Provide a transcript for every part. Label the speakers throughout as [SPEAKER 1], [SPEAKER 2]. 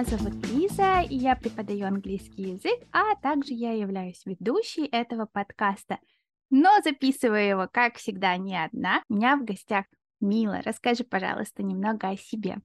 [SPEAKER 1] меня зовут Лиза, и я преподаю английский язык, а также я являюсь ведущей этого подкаста. Но записываю его, как всегда, не одна. У меня в гостях Мила. Расскажи, пожалуйста, немного о себе.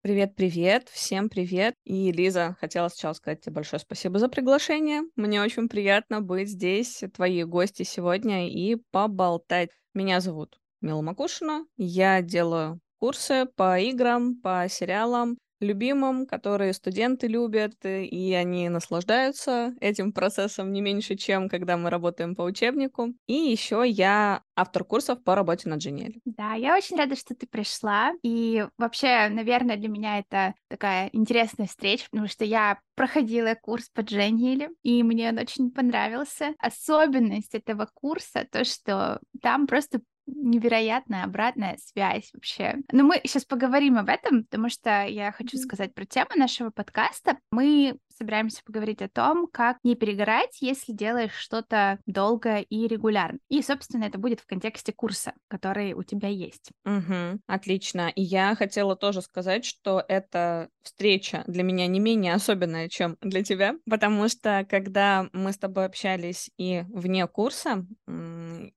[SPEAKER 2] Привет-привет, всем привет. И, Лиза, хотела сначала сказать тебе большое спасибо за приглашение. Мне очень приятно быть здесь, твои гости сегодня, и поболтать. Меня зовут Мила Макушина. Я делаю курсы по играм, по сериалам, любимым, которые студенты любят, э, и они наслаждаются этим процессом не меньше, чем когда мы работаем по учебнику. И еще я автор курсов по работе над Genial.
[SPEAKER 1] Да, я очень рада, что ты пришла. И вообще, наверное, для меня это такая интересная встреча, потому что я проходила курс по Genial, и мне он очень понравился. Особенность этого курса то, что там просто невероятная обратная связь вообще. Но мы сейчас поговорим об этом, потому что я хочу сказать про тему нашего подкаста. Мы собираемся поговорить о том, как не перегорать, если делаешь что-то долго и регулярно. И, собственно, это будет в контексте курса, который у тебя есть.
[SPEAKER 2] Угу, отлично. И я хотела тоже сказать, что эта встреча для меня не менее особенная, чем для тебя, потому что когда мы с тобой общались и вне курса,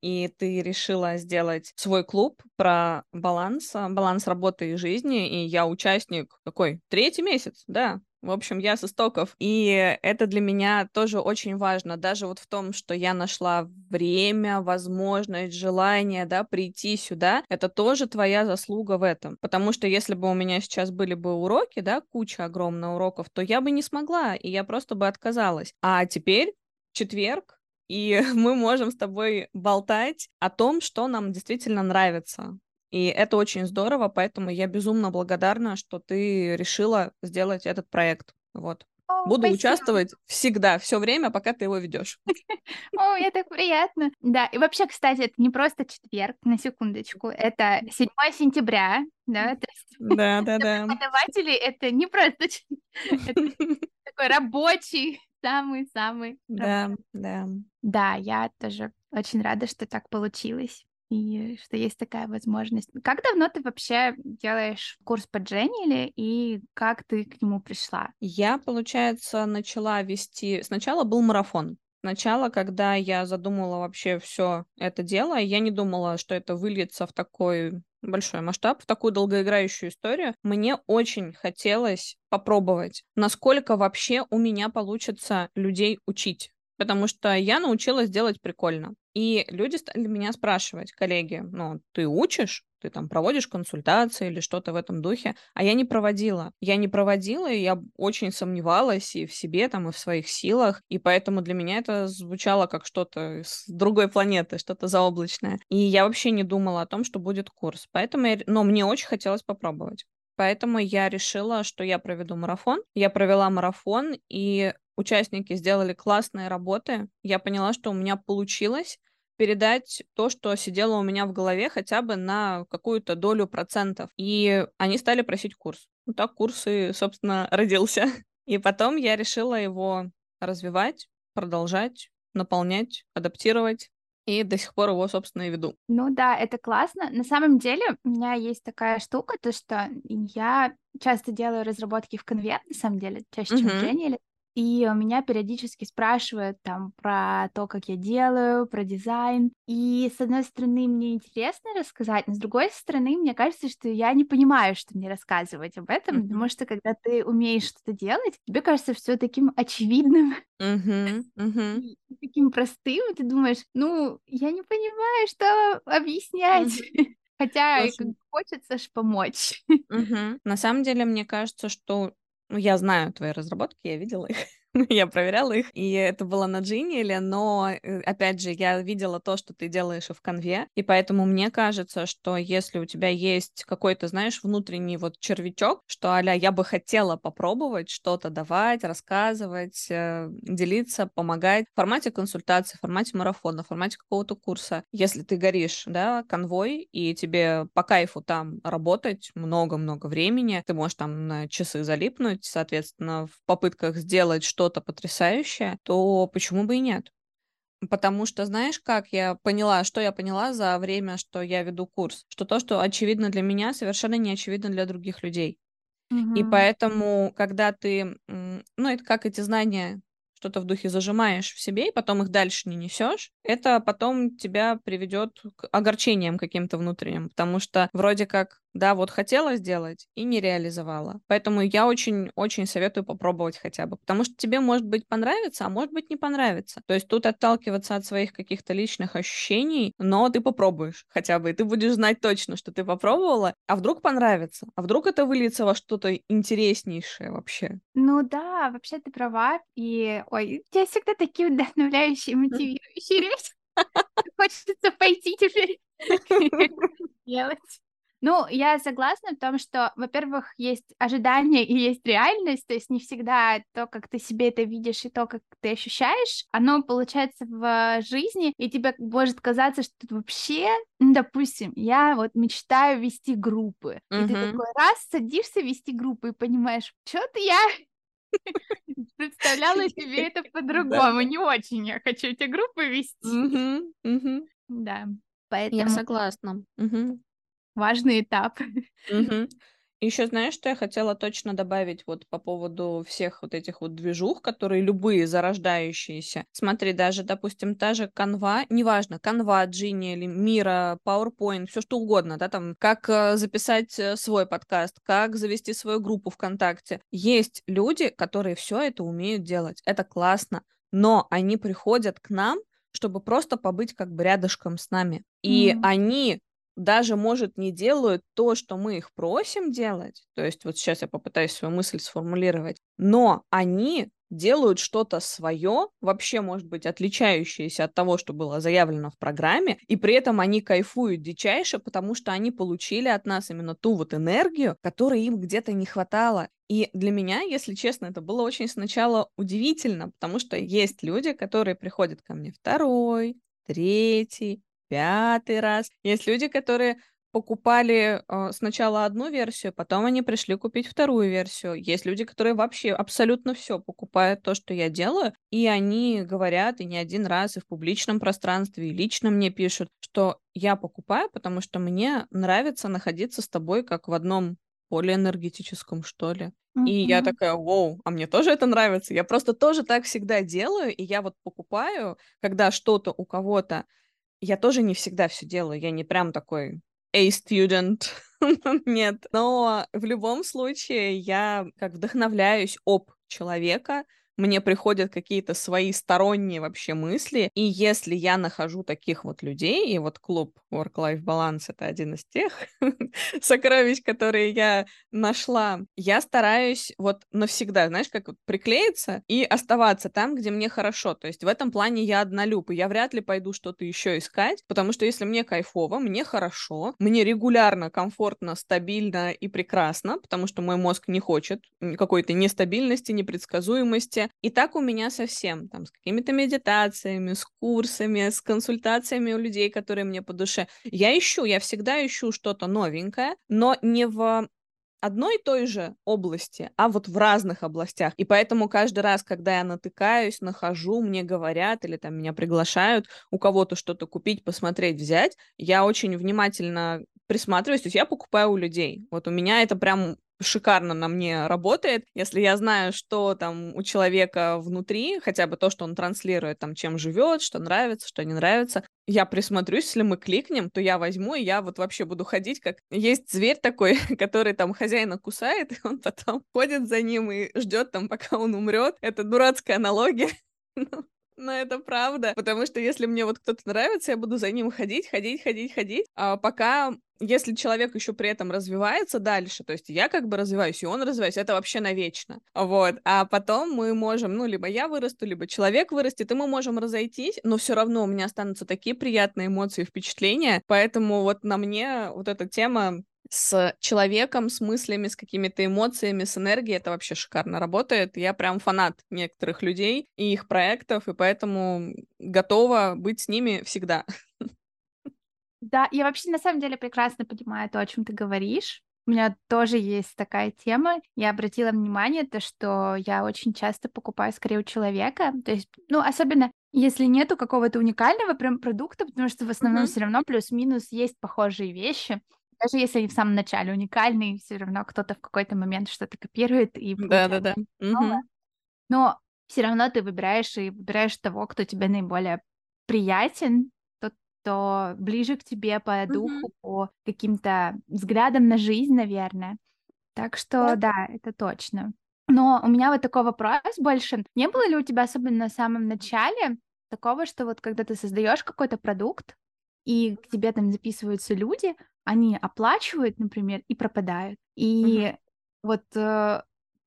[SPEAKER 2] и ты решила сделать свой клуб про баланс, баланс работы и жизни, и я участник такой третий месяц, да, в общем, я с истоков. И это для меня тоже очень важно. Даже вот в том, что я нашла время, возможность, желание, да, прийти сюда, это тоже твоя заслуга в этом. Потому что если бы у меня сейчас были бы уроки, да, куча огромных уроков, то я бы не смогла, и я просто бы отказалась. А теперь четверг, и мы можем с тобой болтать о том, что нам действительно нравится. И это очень здорово, поэтому я безумно благодарна, что ты решила сделать этот проект. Вот.
[SPEAKER 1] О,
[SPEAKER 2] Буду
[SPEAKER 1] спасибо.
[SPEAKER 2] участвовать всегда, все время, пока ты его ведешь.
[SPEAKER 1] О, это так приятно. Да, и вообще, кстати, это не просто четверг, на секундочку, это 7 сентября, да,
[SPEAKER 2] да, да, да.
[SPEAKER 1] преподаватели это не просто такой рабочий, самый-самый.
[SPEAKER 2] Да, да.
[SPEAKER 1] Да, я тоже очень рада, что так получилось и что есть такая возможность. Как давно ты вообще делаешь курс по Дженниле и как ты к нему пришла?
[SPEAKER 2] Я, получается, начала вести... Сначала был марафон. Сначала, когда я задумала вообще все это дело, я не думала, что это выльется в такой большой масштаб, в такую долгоиграющую историю. Мне очень хотелось попробовать, насколько вообще у меня получится людей учить потому что я научилась делать прикольно. И люди стали меня спрашивать, коллеги, ну, ты учишь? Ты там проводишь консультации или что-то в этом духе? А я не проводила. Я не проводила, и я очень сомневалась и в себе, там, и в своих силах. И поэтому для меня это звучало как что-то с другой планеты, что-то заоблачное. И я вообще не думала о том, что будет курс. Поэтому я... Но мне очень хотелось попробовать. Поэтому я решила, что я проведу марафон. Я провела марафон, и участники сделали классные работы. Я поняла, что у меня получилось передать то, что сидело у меня в голове хотя бы на какую-то долю процентов. И они стали просить курс. Ну так курс и, собственно, родился. И потом я решила его развивать, продолжать, наполнять, адаптировать. И до сих пор его, собственно, и веду.
[SPEAKER 1] Ну да, это классно. На самом деле у меня есть такая штука, то что я часто делаю разработки в конве, на самом деле, чаще, чем в Genial. И меня периодически спрашивают там про то, как я делаю, про дизайн. И с одной стороны, мне интересно рассказать, но с другой стороны, мне кажется, что я не понимаю, что мне рассказывать об этом, mm-hmm. потому что когда ты умеешь что-то делать, тебе кажется все таким очевидным,
[SPEAKER 2] mm-hmm. Mm-hmm.
[SPEAKER 1] таким простым, и ты думаешь, ну, я не понимаю, что объяснять. Mm-hmm. Хотя Слушай. хочется ж помочь.
[SPEAKER 2] Угу. На самом деле, мне кажется, что ну, я знаю твои разработки, я видела их. я проверяла их, и это было на Genial, но, э, опять же, я видела то, что ты делаешь в конве, и поэтому мне кажется, что если у тебя есть какой-то, знаешь, внутренний вот червячок, что, аля, я бы хотела попробовать что-то давать, рассказывать, э, делиться, помогать в формате консультации, в формате марафона, в формате какого-то курса. Если ты горишь, да, конвой, и тебе по кайфу там работать много-много времени, ты можешь там на часы залипнуть, соответственно, в попытках сделать что что-то потрясающее, то почему бы и нет? Потому что, знаешь, как я поняла, что я поняла за время, что я веду курс? Что то, что очевидно для меня, совершенно не очевидно для других людей. Mm-hmm. И поэтому, когда ты, ну, это как эти знания что-то в духе зажимаешь в себе, и потом их дальше не несешь, это потом тебя приведет к огорчениям каким-то внутренним, потому что вроде как да, вот хотела сделать и не реализовала. Поэтому я очень-очень советую попробовать хотя бы, потому что тебе, может быть, понравится, а может быть, не понравится. То есть тут отталкиваться от своих каких-то личных ощущений, но ты попробуешь хотя бы, и ты будешь знать точно, что ты попробовала, а вдруг понравится, а вдруг это выльется во что-то интереснейшее вообще.
[SPEAKER 1] Ну да, вообще ты права, и, ой, у тебя всегда такие вдохновляющие, мотивирующие речи. Хочется пойти теперь делать. Ну, я согласна в том, что, во-первых, есть ожидания и есть реальность, то есть не всегда то, как ты себе это видишь, и то, как ты ощущаешь, оно получается в жизни, и тебе может казаться, что вообще, ну, допустим, я вот мечтаю вести группы, mm-hmm. и ты такой раз садишься вести группы и понимаешь, что-то я представляла себе это по-другому, не очень я хочу эти группы вести. Да,
[SPEAKER 2] поэтому... Я согласна
[SPEAKER 1] важный этап.
[SPEAKER 2] Мгм. Еще знаешь, что я хотела точно добавить вот по поводу всех вот этих вот движух, которые любые зарождающиеся. Смотри, даже, допустим, та же канва, неважно, канва, Джинни или Мира, PowerPoint, все что угодно, да, там, как э, записать э, свой подкаст, как завести свою группу ВКонтакте. Есть люди, которые все это умеют делать. Это классно. Но они приходят к нам, чтобы просто побыть как бы рядышком с нами. И Mm. они даже, может, не делают то, что мы их просим делать, то есть вот сейчас я попытаюсь свою мысль сформулировать, но они делают что-то свое, вообще, может быть, отличающееся от того, что было заявлено в программе, и при этом они кайфуют дичайше, потому что они получили от нас именно ту вот энергию, которой им где-то не хватало. И для меня, если честно, это было очень сначала удивительно, потому что есть люди, которые приходят ко мне второй, третий, пятый раз. Есть люди, которые покупали э, сначала одну версию, потом они пришли купить вторую версию. Есть люди, которые вообще абсолютно все покупают то, что я делаю, и они говорят и не один раз и в публичном пространстве, и лично мне пишут, что я покупаю, потому что мне нравится находиться с тобой как в одном поле энергетическом, что ли. Mm-hmm. И я такая, вау, а мне тоже это нравится. Я просто тоже так всегда делаю, и я вот покупаю, когда что-то у кого-то я тоже не всегда все делаю, я не прям такой A-student, нет. Но в любом случае я как вдохновляюсь об человека, мне приходят какие-то свои сторонние вообще мысли, и если я нахожу таких вот людей, и вот клуб Work-Life Balance — это один из тех сокровищ, которые я нашла, я стараюсь вот навсегда, знаешь, как приклеиться и оставаться там, где мне хорошо. То есть в этом плане я однолюб, и я вряд ли пойду что-то еще искать, потому что если мне кайфово, мне хорошо, мне регулярно, комфортно, стабильно и прекрасно, потому что мой мозг не хочет какой-то нестабильности, непредсказуемости, и так у меня совсем, там, с какими-то медитациями, с курсами, с консультациями у людей, которые мне по душе. Я ищу, я всегда ищу что-то новенькое, но не в одной и той же области, а вот в разных областях. И поэтому каждый раз, когда я натыкаюсь, нахожу, мне говорят или там меня приглашают у кого-то что-то купить, посмотреть, взять, я очень внимательно присматриваюсь, то есть я покупаю у людей. Вот у меня это прям шикарно на мне работает. Если я знаю, что там у человека внутри, хотя бы то, что он транслирует, там, чем живет, что нравится, что не нравится, я присмотрюсь, если мы кликнем, то я возьму, и я вот вообще буду ходить, как есть зверь такой, который там хозяина кусает, и он потом ходит за ним и ждет там, пока он умрет. Это дурацкая аналогия. Но это правда, потому что если мне вот кто-то нравится, я буду за ним ходить, ходить, ходить, ходить, а пока если человек еще при этом развивается дальше, то есть я как бы развиваюсь, и он развивается, это вообще навечно. Вот. А потом мы можем, ну, либо я вырасту, либо человек вырастет, и мы можем разойтись, но все равно у меня останутся такие приятные эмоции, впечатления. Поэтому вот на мне вот эта тема с человеком, с мыслями, с какими-то эмоциями, с энергией, это вообще шикарно работает. Я прям фанат некоторых людей и их проектов, и поэтому готова быть с ними всегда.
[SPEAKER 1] Да, я вообще на самом деле прекрасно понимаю то, о чем ты говоришь. У меня тоже есть такая тема. Я обратила внимание, то, что я очень часто покупаю скорее у человека. То есть, ну, особенно если нету какого-то уникального прям продукта, потому что в основном mm-hmm. все равно плюс-минус есть похожие вещи. Даже если они в самом начале уникальные, все равно кто-то в какой-то момент что-то копирует и
[SPEAKER 2] Да-да-да. Угу.
[SPEAKER 1] Но все равно ты выбираешь и выбираешь того, кто тебе наиболее приятен, тот, кто ближе к тебе по духу, угу. по каким-то взглядам на жизнь, наверное. Так что да. да, это точно. Но у меня вот такой вопрос больше. Не было ли у тебя, особенно на самом начале, такого, что вот когда ты создаешь какой-то продукт, и к тебе там записываются люди, они оплачивают, например, и пропадают. И угу. вот э,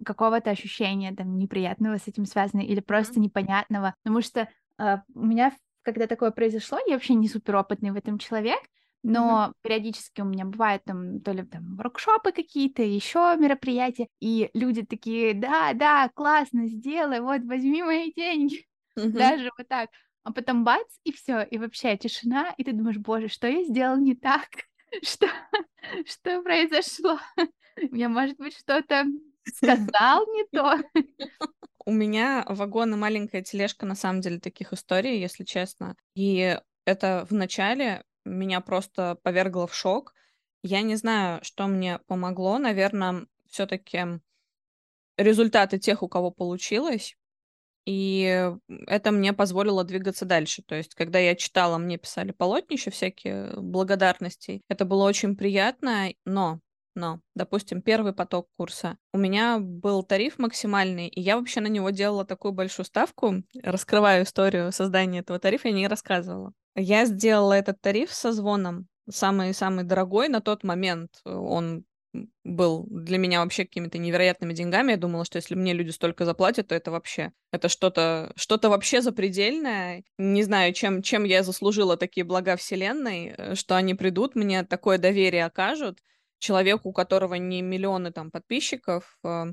[SPEAKER 1] какого-то ощущения там неприятного с этим связано или просто угу. непонятного. Потому что э, у меня, когда такое произошло, я вообще не суперопытный в этом человек, но mm-hmm. периодически у меня бывают там то ли там воркшопы какие-то, еще мероприятия, и люди такие, да, да, классно, сделай, вот возьми мои деньги, mm-hmm. даже вот так, а потом бац и все, и вообще тишина, и ты думаешь, боже, что я сделал не так, что что произошло, я может быть что-то сказал не то.
[SPEAKER 2] У меня вагон и маленькая тележка, на самом деле, таких историй, если честно. И это в начале меня просто повергло в шок. Я не знаю, что мне помогло. Наверное, все-таки результаты тех, у кого получилось. И это мне позволило двигаться дальше. То есть, когда я читала, мне писали полотнища всякие благодарностей. Это было очень приятно, но но, допустим, первый поток курса, у меня был тариф максимальный, и я вообще на него делала такую большую ставку. Раскрываю историю создания этого тарифа, я не рассказывала. Я сделала этот тариф со звоном, самый-самый дорогой на тот момент. Он был для меня вообще какими-то невероятными деньгами. Я думала, что если мне люди столько заплатят, то это вообще, это что-то, что-то вообще запредельное. Не знаю, чем, чем я заслужила такие блага вселенной, э, что они придут, мне такое доверие окажут человеку, у которого не миллионы там подписчиков, э,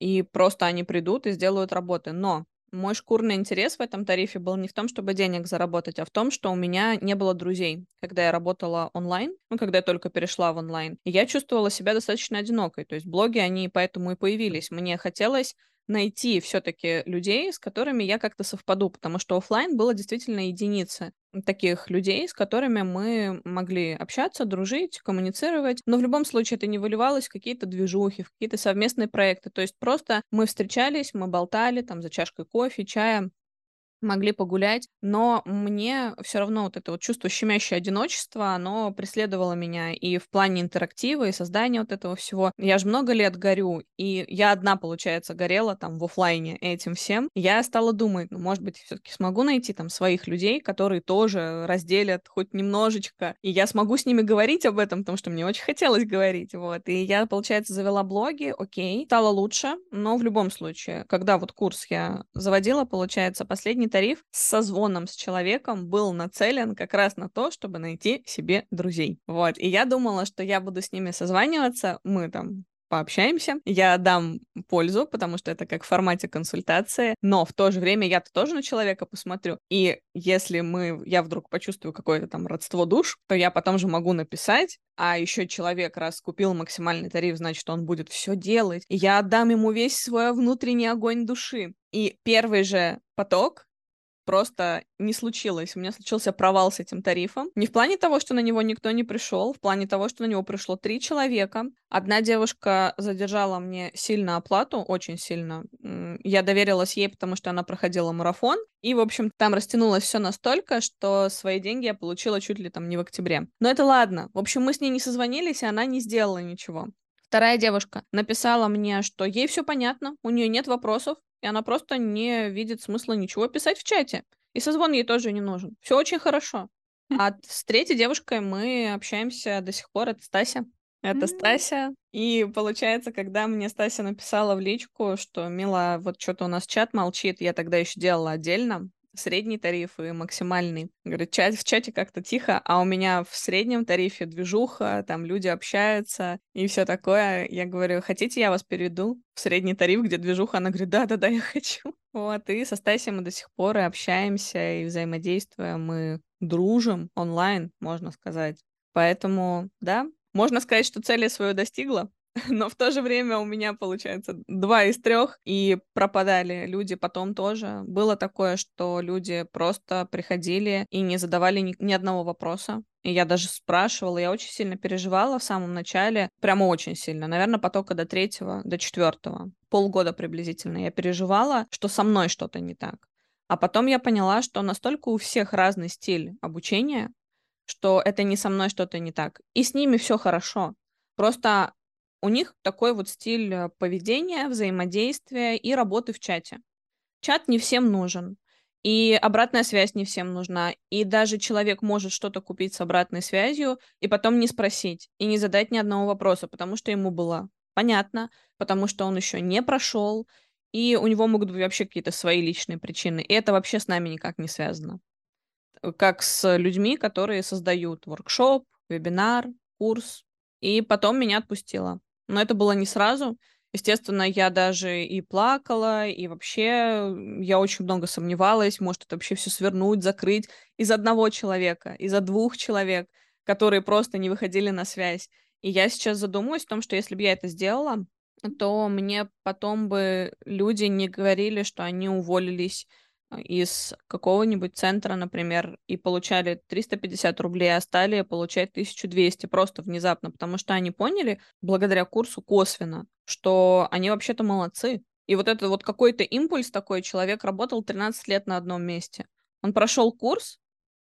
[SPEAKER 2] и просто они придут и сделают работы. Но мой шкурный интерес в этом тарифе был не в том, чтобы денег заработать, а в том, что у меня не было друзей, когда я работала онлайн, ну, когда я только перешла в онлайн. И я чувствовала себя достаточно одинокой. То есть блоги, они поэтому и появились. Мне хотелось найти все-таки людей, с которыми я как-то совпаду, потому что офлайн было действительно единицы таких людей, с которыми мы могли общаться, дружить, коммуницировать, но в любом случае это не выливалось в какие-то движухи, в какие-то совместные проекты, то есть просто мы встречались, мы болтали там за чашкой кофе, чая, могли погулять, но мне все равно вот это вот чувство щемящее одиночества, оно преследовало меня и в плане интерактива, и создания вот этого всего. Я же много лет горю, и я одна, получается, горела там в офлайне этим всем. Я стала думать, ну, может быть, все-таки смогу найти там своих людей, которые тоже разделят хоть немножечко, и я смогу с ними говорить об этом, потому что мне очень хотелось говорить, вот. И я, получается, завела блоги, окей, стало лучше, но в любом случае, когда вот курс я заводила, получается, последний тариф с созвоном с человеком был нацелен как раз на то, чтобы найти себе друзей. Вот. И я думала, что я буду с ними созваниваться, мы там пообщаемся, я дам пользу, потому что это как в формате консультации, но в то же время я-то тоже на человека посмотрю, и если мы, я вдруг почувствую какое-то там родство душ, то я потом же могу написать, а еще человек раз купил максимальный тариф, значит, он будет все делать, и я отдам ему весь свой внутренний огонь души. И первый же поток просто не случилось. У меня случился провал с этим тарифом. Не в плане того, что на него никто не пришел, в плане того, что на него пришло три человека. Одна девушка задержала мне сильно оплату, очень сильно. Я доверилась ей, потому что она проходила марафон. И, в общем, там растянулось все настолько, что свои деньги я получила чуть ли там не в октябре. Но это ладно. В общем, мы с ней не созвонились, и она не сделала ничего. Вторая девушка написала мне, что ей все понятно, у нее нет вопросов, и она просто не видит смысла ничего писать в чате. И созвон ей тоже не нужен. Все очень хорошо. А с третьей девушкой мы общаемся до сих пор. Это Стася. Это Стася. И получается, когда мне Стася написала в личку, что Мила, вот что-то у нас чат молчит, я тогда еще делала отдельно средний тариф и максимальный. Говорит, чат, в чате как-то тихо, а у меня в среднем тарифе движуха, там люди общаются и все такое. Я говорю, хотите, я вас переведу в средний тариф, где движуха? Она говорит, да-да-да, я хочу. Вот, и со Стасией мы до сих пор и общаемся, и взаимодействуем, мы дружим онлайн, можно сказать. Поэтому, да, можно сказать, что цели свою достигла, но в то же время у меня, получается, два из трех, и пропадали люди потом тоже. Было такое, что люди просто приходили и не задавали ни, ни одного вопроса. И я даже спрашивала, я очень сильно переживала в самом начале, прямо очень сильно. Наверное, потока до третьего, до четвертого, полгода приблизительно я переживала, что со мной что-то не так. А потом я поняла, что настолько у всех разный стиль обучения, что это не со мной что-то не так. И с ними все хорошо. Просто у них такой вот стиль э, поведения, взаимодействия и работы в чате. Чат не всем нужен. И обратная связь не всем нужна. И даже человек может что-то купить с обратной связью и потом не спросить и не задать ни одного вопроса, потому что ему было понятно, потому что он еще не прошел, и у него могут быть вообще какие-то свои личные причины. И это вообще с нами никак не связано. Как с людьми, которые создают воркшоп, вебинар, курс, и потом меня отпустила. Но это было не сразу. Естественно, я даже и плакала, и вообще я очень много сомневалась, может это вообще все свернуть, закрыть из одного человека, из-за двух человек, которые просто не выходили на связь. И я сейчас задумываюсь о том, что если бы я это сделала, то мне потом бы люди не говорили, что они уволились из какого-нибудь центра, например, и получали 350 рублей, а стали получать 1200 просто внезапно, потому что они поняли, благодаря курсу косвенно, что они вообще-то молодцы. И вот это вот какой-то импульс такой, человек работал 13 лет на одном месте. Он прошел курс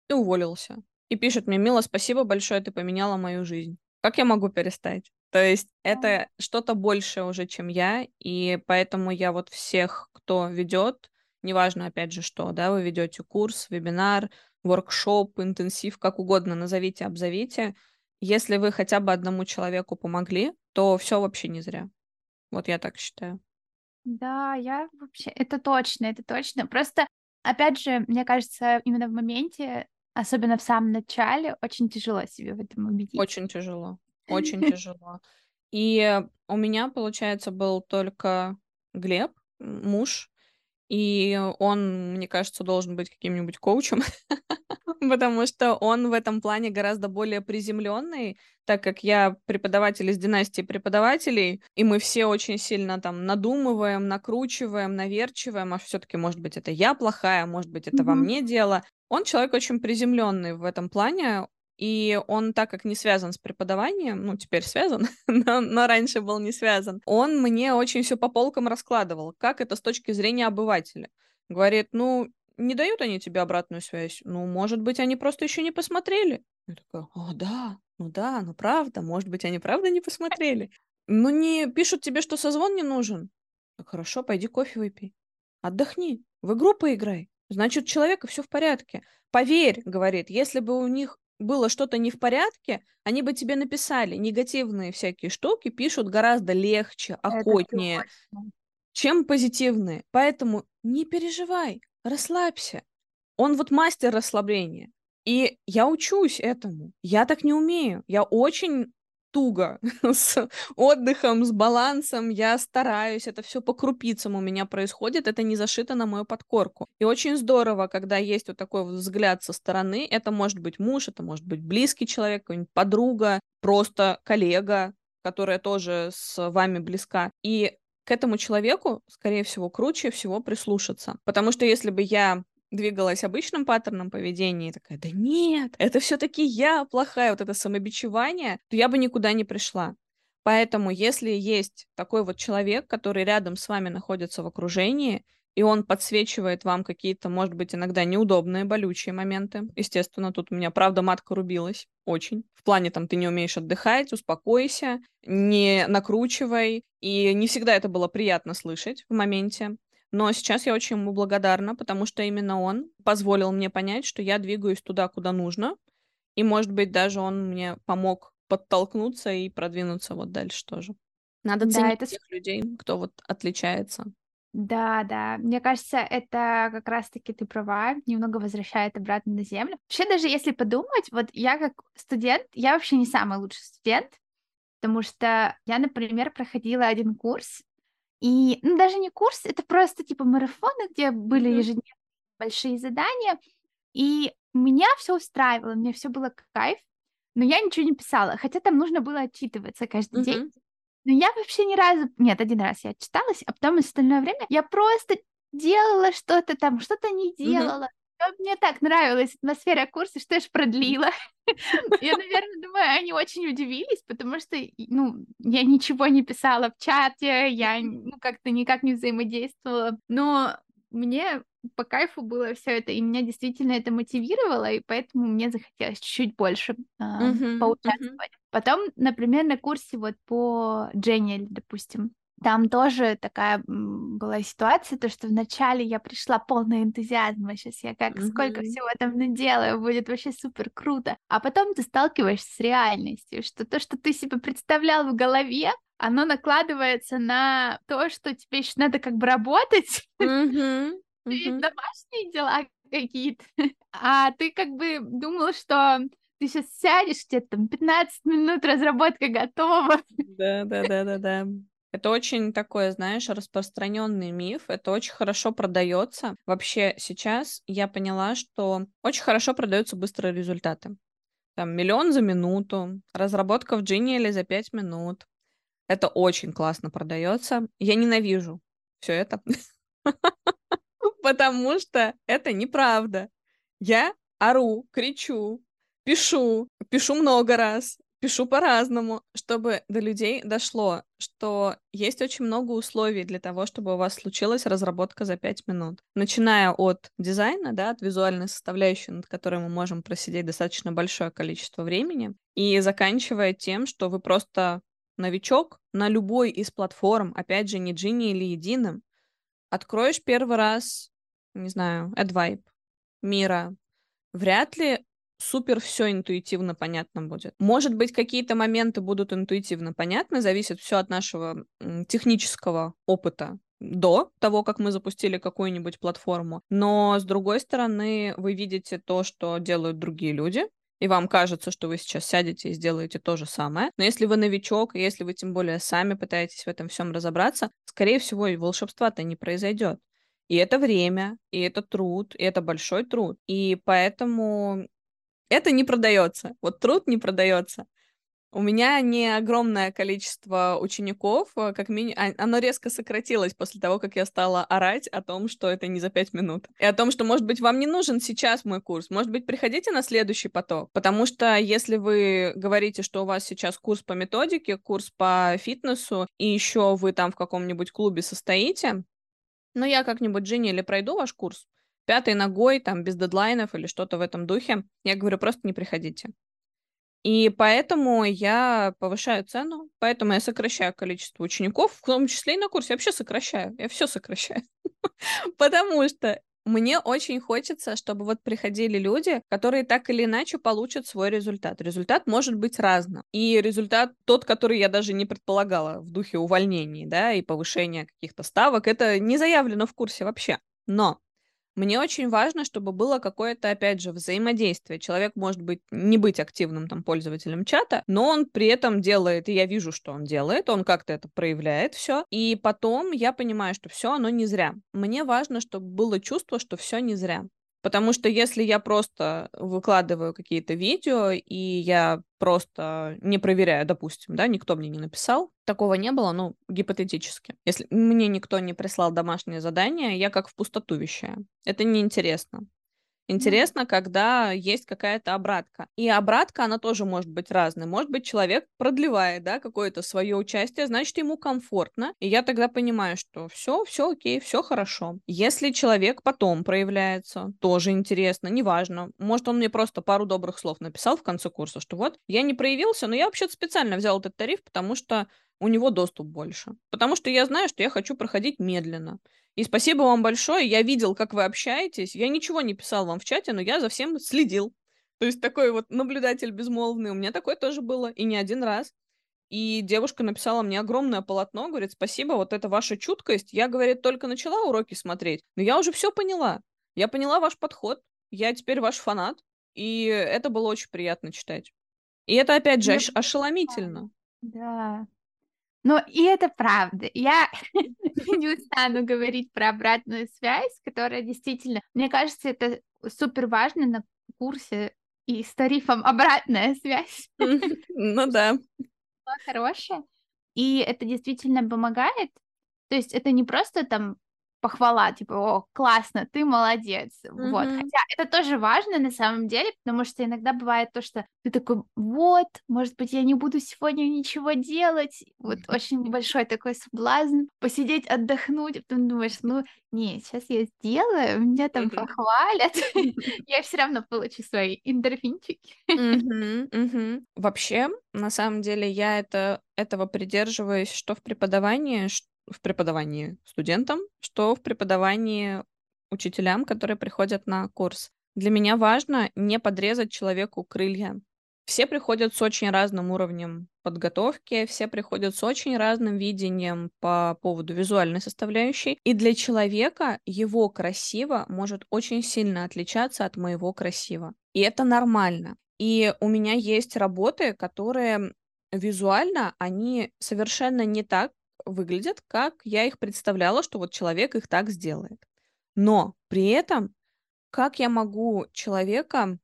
[SPEAKER 2] и уволился. И пишет мне, Мила, спасибо большое, ты поменяла мою жизнь. Как я могу перестать? То есть это что-то большее уже, чем я, и поэтому я вот всех, кто ведет, неважно, опять же, что, да, вы ведете курс, вебинар, воркшоп, интенсив, как угодно назовите, обзовите. Если вы хотя бы одному человеку помогли, то все вообще не зря. Вот я так считаю.
[SPEAKER 1] Да, я вообще, это точно, это точно. Просто, опять же, мне кажется, именно в моменте, особенно в самом начале, очень тяжело себе в этом убедить.
[SPEAKER 2] Очень тяжело, очень тяжело. И у меня, получается, был только Глеб, муж, и он, мне кажется, должен быть каким-нибудь коучем, потому что он в этом плане гораздо более приземленный, так как я преподаватель из династии преподавателей, и мы все очень сильно там надумываем, накручиваем, наверчиваем, а все-таки, может быть, это я плохая, может быть, это во мне дело. Он человек очень приземленный в этом плане, и он, так как не связан с преподаванием, ну, теперь связан, но, но раньше был не связан, он мне очень все по полкам раскладывал, как это с точки зрения обывателя. Говорит, ну, не дают они тебе обратную связь. Ну, может быть, они просто еще не посмотрели. Я такая, о, да, ну да, ну правда, может быть, они правда не посмотрели. Ну, не пишут тебе, что созвон не нужен. Так хорошо, пойди кофе выпей. Отдохни, в игру поиграй. Значит, у человека все в порядке. Поверь, говорит, если бы у них было что-то не в порядке, они бы тебе написали. Негативные всякие штуки пишут гораздо легче, охотнее, чем позитивные. Поэтому не переживай, расслабься. Он вот мастер расслабления. И я учусь этому. Я так не умею. Я очень туго с отдыхом, с балансом. Я стараюсь, это все по крупицам у меня происходит, это не зашито на мою подкорку. И очень здорово, когда есть вот такой вот взгляд со стороны. Это может быть муж, это может быть близкий человек, подруга, просто коллега, которая тоже с вами близка. И к этому человеку, скорее всего, круче всего прислушаться. Потому что если бы я двигалась обычным паттерном поведения и такая, да нет, это все-таки я плохая, вот это самобичевание, то я бы никуда не пришла. Поэтому, если есть такой вот человек, который рядом с вами находится в окружении, и он подсвечивает вам какие-то, может быть, иногда неудобные, болючие моменты. Естественно, тут у меня, правда, матка рубилась очень. В плане, там, ты не умеешь отдыхать, успокойся, не накручивай. И не всегда это было приятно слышать в моменте. Но сейчас я очень ему благодарна, потому что именно он позволил мне понять, что я двигаюсь туда, куда нужно. И, может быть, даже он мне помог подтолкнуться и продвинуться вот дальше тоже. Надо да, ценить это... тех людей, кто вот отличается.
[SPEAKER 1] Да, да. Мне кажется, это как раз-таки ты права, немного возвращает обратно на землю. Вообще, даже если подумать, вот я как студент, я вообще не самый лучший студент, потому что я, например, проходила один курс и ну, даже не курс, это просто типа марафоны, где были ежедневные большие задания. И меня все устраивало, мне все было кайф, но я ничего не писала, хотя там нужно было отчитываться каждый mm-hmm. день. Но я вообще ни разу... Нет, один раз я читалась, а потом остальное время я просто делала что-то там, что-то не делала. Mm-hmm. Мне так нравилась атмосфера курса, что я ж продлила. Я, наверное, думаю, они очень удивились, потому что, ну, я ничего не писала в чате, я, ну, как-то никак не взаимодействовала. Но мне по кайфу было все это, и меня действительно это мотивировало, и поэтому мне захотелось чуть-чуть больше э, uh-huh, поучаствовать. Uh-huh. Потом, например, на курсе вот по Дженниэль, допустим, там тоже такая была ситуация, то что вначале я пришла полная энтузиазма, сейчас я как mm-hmm. сколько всего там наделаю, будет вообще супер круто. А потом ты сталкиваешься с реальностью, что то, что ты себе представлял в голове, оно накладывается на то, что тебе еще надо как бы работать. Mm-hmm. Mm-hmm. домашние дела какие-то. А ты как бы думал, что ты сейчас сядешь, тебе там 15 минут, разработка готова.
[SPEAKER 2] Да, да, да, да, да. Это очень такой, знаешь, распространенный миф. Это очень хорошо продается. Вообще сейчас я поняла, что очень хорошо продаются быстрые результаты. Там миллион за минуту, разработка в Genial за пять минут. Это очень классно продается. Я ненавижу все это, потому что это неправда. Я ору, кричу, пишу, пишу много раз, пишу по-разному, чтобы до людей дошло, что есть очень много условий для того, чтобы у вас случилась разработка за 5 минут. Начиная от дизайна, да, от визуальной составляющей, над которой мы можем просидеть достаточно большое количество времени, и заканчивая тем, что вы просто новичок на любой из платформ, опять же, не Джинни или Единым, откроешь первый раз, не знаю, AdVibe, Мира, вряд ли супер все интуитивно понятно будет. Может быть, какие-то моменты будут интуитивно понятны, зависит все от нашего технического опыта до того, как мы запустили какую-нибудь платформу. Но, с другой стороны, вы видите то, что делают другие люди, и вам кажется, что вы сейчас сядете и сделаете то же самое. Но если вы новичок, и если вы тем более сами пытаетесь в этом всем разобраться, скорее всего, и волшебства-то не произойдет. И это время, и это труд, и это большой труд. И поэтому это не продается. Вот труд не продается. У меня не огромное количество учеников, э, как минимум, а, оно резко сократилось после того, как я стала орать о том, что это не за пять минут. И о том, что, может быть, вам не нужен сейчас мой курс, может быть, приходите на следующий поток. Потому что если вы говорите, что у вас сейчас курс по методике, курс по фитнесу, и еще вы там в каком-нибудь клубе состоите, ну, я как-нибудь, Джинни, или пройду ваш курс, пятой ногой, там, без дедлайнов или что-то в этом духе, я говорю, просто не приходите. И поэтому я повышаю цену, поэтому я сокращаю количество учеников, в том числе и на курсе. Я вообще сокращаю, я все сокращаю. Потому что мне очень хочется, чтобы вот приходили люди, которые так или иначе получат свой результат. Результат может быть разным. И результат тот, который я даже не предполагала в духе увольнений, да, и повышения каких-то ставок, это не заявлено в курсе вообще. Но мне очень важно, чтобы было какое-то, опять же, взаимодействие. Человек может быть не быть активным там пользователем чата, но он при этом делает, и я вижу, что он делает, он как-то это проявляет все, и потом я понимаю, что все оно не зря. Мне важно, чтобы было чувство, что все не зря. Потому что если я просто выкладываю какие-то видео, и я просто не проверяю, допустим, да, никто мне не написал, такого не было, ну, гипотетически. Если мне никто не прислал домашнее задание, я как в пустоту вещаю. Это неинтересно. Интересно, когда есть какая-то обратка. И обратка, она тоже может быть разной. Может быть, человек продлевает, да, какое-то свое участие, значит, ему комфортно. И я тогда понимаю, что все, все окей, все хорошо. Если человек потом проявляется, тоже интересно, неважно. Может, он мне просто пару добрых слов написал в конце курса, что вот, я не проявился, но я вообще-то специально взял этот тариф, потому что у него доступ больше. Потому что я знаю, что я хочу проходить медленно. И спасибо вам большое. Я видел, как вы общаетесь. Я ничего не писал вам в чате, но я за всем следил. То есть такой вот наблюдатель безмолвный. У меня такое тоже было, и не один раз. И девушка написала мне огромное полотно, говорит, спасибо, вот это ваша чуткость. Я, говорит, только начала уроки смотреть, но я уже все поняла. Я поняла ваш подход, я теперь ваш фанат, и это было очень приятно читать. И это, опять же, ошеломительно. ошеломительно.
[SPEAKER 1] Да, но и это правда. Я не устану говорить про обратную связь, которая действительно, мне кажется, это супер важно на курсе и с тарифом обратная связь.
[SPEAKER 2] Ну да.
[SPEAKER 1] Хорошая. И это действительно помогает. То есть это не просто там похвала, типа, о, классно, ты молодец, mm-hmm. вот. Хотя это тоже важно на самом деле, потому что иногда бывает то, что ты такой, вот, может быть, я не буду сегодня ничего делать, вот очень большой такой соблазн, посидеть, отдохнуть, а потом думаешь, ну, не, сейчас я сделаю, меня там mm-hmm. похвалят, я все равно получу свои эндорфинчики.
[SPEAKER 2] Вообще, на самом деле, я это этого придерживаюсь, что в преподавании, что в преподавании студентам, что в преподавании учителям, которые приходят на курс. Для меня важно не подрезать человеку крылья. Все приходят с очень разным уровнем подготовки, все приходят с очень разным видением по поводу визуальной составляющей. И для человека его красиво может очень сильно отличаться от моего красиво. И это нормально. И у меня есть работы, которые визуально, они совершенно не так, выглядят, как я их представляла, что вот человек их так сделает. Но при этом, как я могу человека,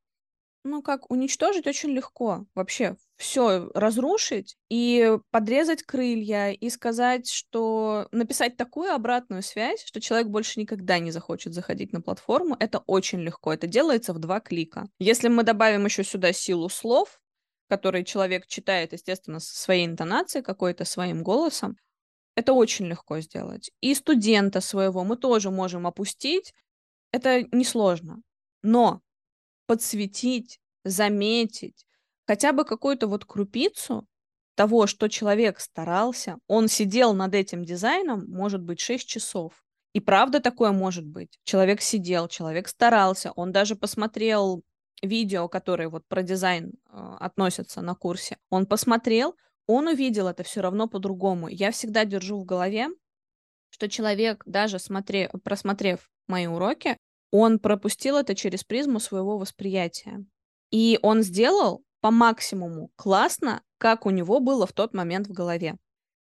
[SPEAKER 2] ну, как уничтожить очень легко. Вообще все разрушить и подрезать крылья, и сказать, что написать такую обратную связь, что человек больше никогда не захочет заходить на платформу, это очень легко. Это делается в два клика. Если мы добавим еще сюда силу слов, которые человек читает, естественно, со своей интонацией, какой-то своим голосом, это очень легко сделать. И студента своего мы тоже можем опустить. Это несложно. Но подсветить, заметить хотя бы какую-то вот крупицу того, что человек старался, он сидел над этим дизайном, может быть, 6 часов. И правда такое может быть. Человек сидел, человек старался, он даже посмотрел видео, которые вот про дизайн э, относятся на курсе. Он посмотрел, он увидел это все равно по-другому. Я всегда держу в голове, что человек, даже смотре, просмотрев мои уроки, он пропустил это через призму своего восприятия. И он сделал по максимуму классно, как у него было в тот момент в голове.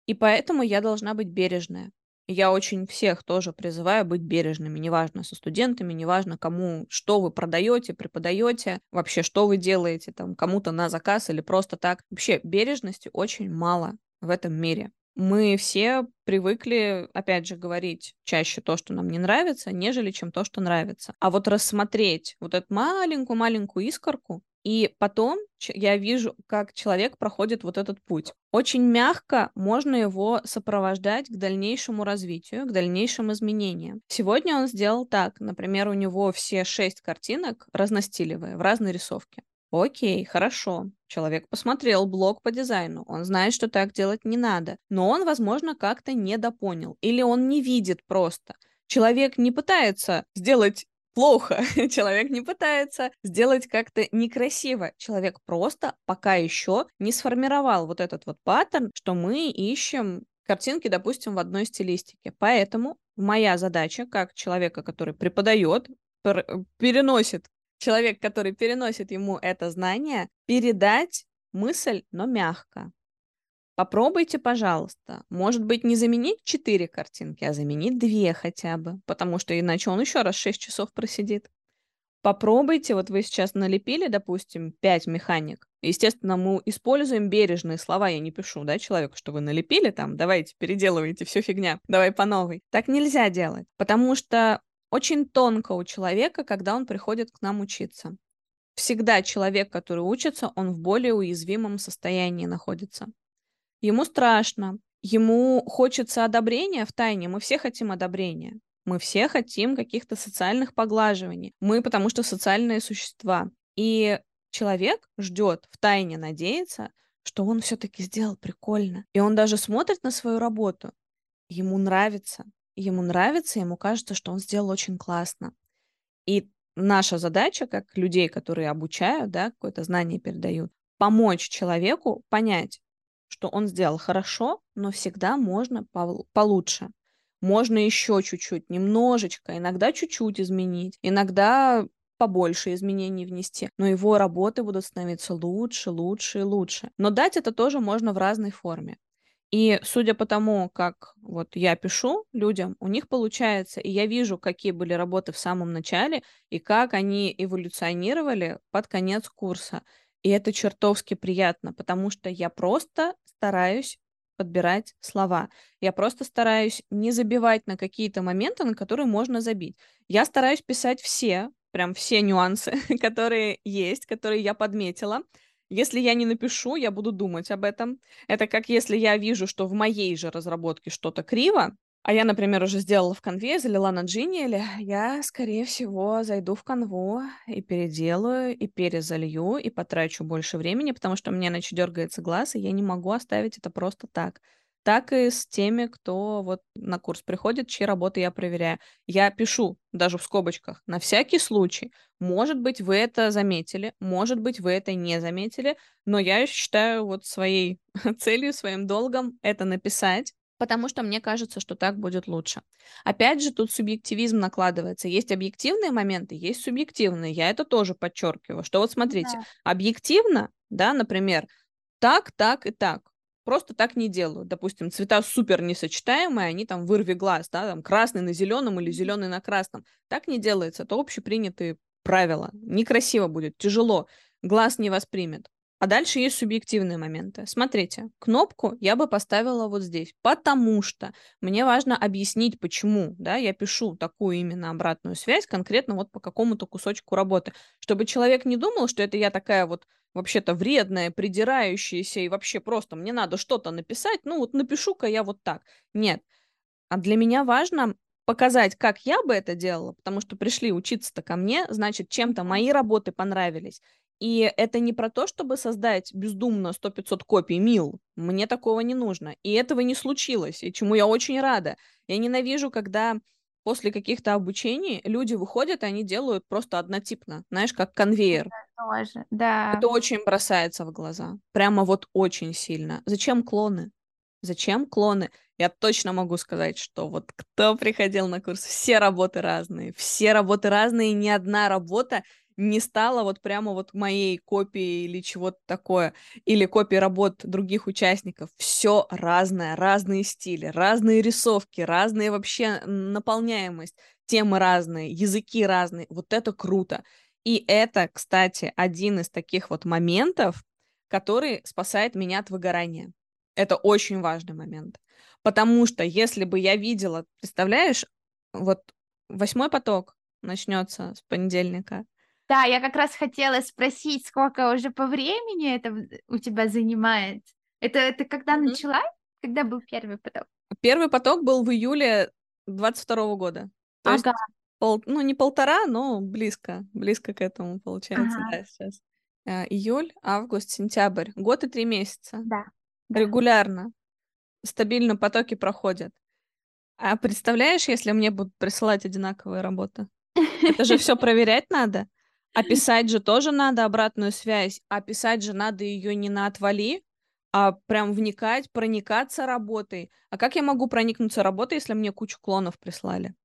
[SPEAKER 2] И поэтому я должна быть бережная. Я очень всех тоже призываю быть бережными, неважно со студентами, неважно кому, что вы продаете, преподаете, вообще что вы делаете, там кому-то на заказ или просто так. Вообще бережности очень мало в этом мире. Мы все привыкли, опять же, говорить чаще то, что нам не нравится, нежели чем то, что нравится. А вот рассмотреть вот эту маленькую-маленькую искорку, и потом я вижу, как человек проходит вот этот путь. Очень мягко можно его сопровождать к дальнейшему развитию, к дальнейшим изменениям. Сегодня он сделал так. Например, у него все шесть картинок разностилевые, в разной рисовке. Окей, хорошо. Человек посмотрел блог по дизайну, он знает, что так делать не надо, но он, возможно, как-то недопонял или он не видит просто. Человек не пытается сделать плохо. Человек не пытается сделать как-то некрасиво. Человек просто пока еще не сформировал вот этот вот паттерн, что мы ищем картинки, допустим, в одной стилистике. Поэтому моя задача, как человека, который преподает, переносит, человек, который переносит ему это знание, передать мысль, но мягко. Попробуйте, пожалуйста. Может быть, не заменить четыре картинки, а заменить две хотя бы, потому что иначе он еще раз 6 часов просидит. Попробуйте, вот вы сейчас налепили, допустим, 5 механик. Естественно, мы используем бережные слова, я не пишу, да, человеку, что вы налепили там, давайте, переделывайте, все фигня, давай по новой. Так нельзя делать, потому что очень тонко у человека, когда он приходит к нам учиться. Всегда человек, который учится, он в более уязвимом состоянии находится. Ему страшно, ему хочется одобрения в тайне, мы все хотим одобрения. Мы все хотим каких-то социальных поглаживаний. Мы потому что социальные существа. И человек ждет, в тайне надеется, что он все-таки сделал прикольно. И он даже смотрит на свою работу. Ему нравится. Ему нравится, ему кажется, что он сделал очень классно. И наша задача, как людей, которые обучают, да, какое-то знание передают, помочь человеку понять, что он сделал хорошо, но всегда можно получше. Можно еще чуть-чуть, немножечко, иногда чуть-чуть изменить, иногда побольше изменений внести, но его работы будут становиться лучше, лучше и лучше. Но дать это тоже можно в разной форме. И судя по тому, как вот я пишу людям, у них получается, и я вижу, какие были работы в самом начале, и как они эволюционировали под конец курса. И это чертовски приятно, потому что я просто стараюсь подбирать слова. Я просто стараюсь не забивать на какие-то моменты, на которые можно забить. Я стараюсь писать все, прям все нюансы, которые есть, которые я подметила. Если я не напишу, я буду думать об этом. Это как если я вижу, что в моей же разработке что-то криво, а я, например, уже сделала в конве, залила на Genial, я, скорее всего, зайду в канву и переделаю, и перезалью, и потрачу больше времени, потому что у меня иначе дергается глаз, и я не могу оставить это просто так. Так и с теми, кто вот на курс приходит, чьи работы я проверяю. Я пишу, даже в скобочках, на всякий случай. Может быть, вы это заметили, может быть, вы это не заметили, но я считаю вот своей целью, своим долгом это написать, потому что мне кажется, что так будет лучше. Опять же, тут субъективизм накладывается. Есть объективные моменты, есть субъективные. Я это тоже подчеркиваю, что вот смотрите, да. объективно, да, например, так, так и так. Просто так не делаю. Допустим, цвета супер несочетаемые, они там вырви глаз, да, там красный на зеленом или зеленый на красном. Так не делается. Это общепринятые правила. Некрасиво будет, тяжело. Глаз не воспримет. А дальше есть субъективные моменты. Смотрите, кнопку я бы поставила вот здесь, потому что мне важно объяснить, почему, да, я пишу такую именно обратную связь конкретно вот по какому-то кусочку работы, чтобы человек не думал, что это я такая вот вообще-то вредная, придирающаяся и вообще просто мне надо что-то написать, ну вот напишу-ка я вот так. Нет. А для меня важно показать, как я бы это делала, потому что пришли учиться-то ко мне, значит, чем-то мои работы понравились. И это не про то, чтобы создать бездумно 100-500 копий мил. Мне такого не нужно. И этого не случилось, и чему я очень рада. Я ненавижу, когда после каких-то обучений люди выходят, и они делают просто однотипно, знаешь, как конвейер.
[SPEAKER 1] Тоже, да.
[SPEAKER 2] Это очень бросается в глаза. Прямо вот очень сильно. Зачем клоны? Зачем клоны? Я точно могу сказать, что вот кто приходил на курс, все работы разные, все работы разные, ни одна работа не стала вот прямо вот моей копией или чего-то такое, или копией работ других участников. Все разное, разные стили, разные рисовки, разные вообще наполняемость, темы разные, языки разные. Вот это круто. И это, кстати, один из таких вот моментов, который спасает меня от выгорания. Это очень важный момент. Потому что если бы я видела, представляешь, вот восьмой поток начнется с понедельника,
[SPEAKER 1] да, я как раз хотела спросить, сколько уже по времени это у тебя занимает. Это, это когда mm-hmm. начала? Когда был первый поток?
[SPEAKER 2] Первый поток был в июле 22 года. То ага. есть пол, ну, не полтора, но близко, близко к этому получается, ага. да, сейчас. А, июль, август, сентябрь. Год и три месяца.
[SPEAKER 1] Да.
[SPEAKER 2] Регулярно. Стабильно потоки проходят. А представляешь, если мне будут присылать одинаковые работы? Это же все проверять надо. А писать же тоже надо обратную связь, а писать же надо ее не на отвали, а прям вникать, проникаться работой. А как я могу проникнуться работой, если мне кучу клонов прислали?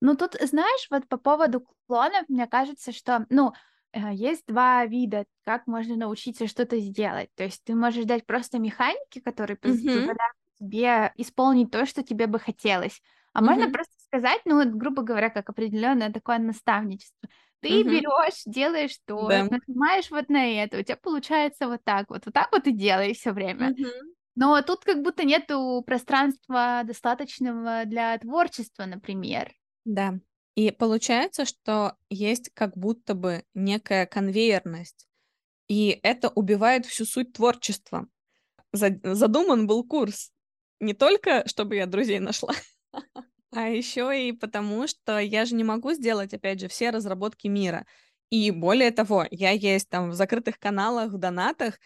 [SPEAKER 1] Ну, тут, знаешь, вот по поводу клонов, мне кажется, что, ну, э, есть два вида, как можно научиться что-то сделать. То есть ты можешь дать просто механики, которые позволяют тебе исполнить то, что тебе бы хотелось. А mm-hmm. можно просто сказать, ну, вот, грубо говоря, как определенное такое наставничество. Ты угу. берешь, делаешь то, да. нажимаешь вот на это, у тебя получается вот так вот, вот так вот и делай все время. Угу. Но тут как будто нету пространства достаточного для творчества, например.
[SPEAKER 2] Да. И получается, что есть как будто бы некая конвейерность, и это убивает всю суть творчества. Задуман был курс не только, чтобы я друзей нашла, а еще и потому, что я же не могу сделать, опять же, все разработки мира. И более того, я есть там в закрытых каналах, в донатах,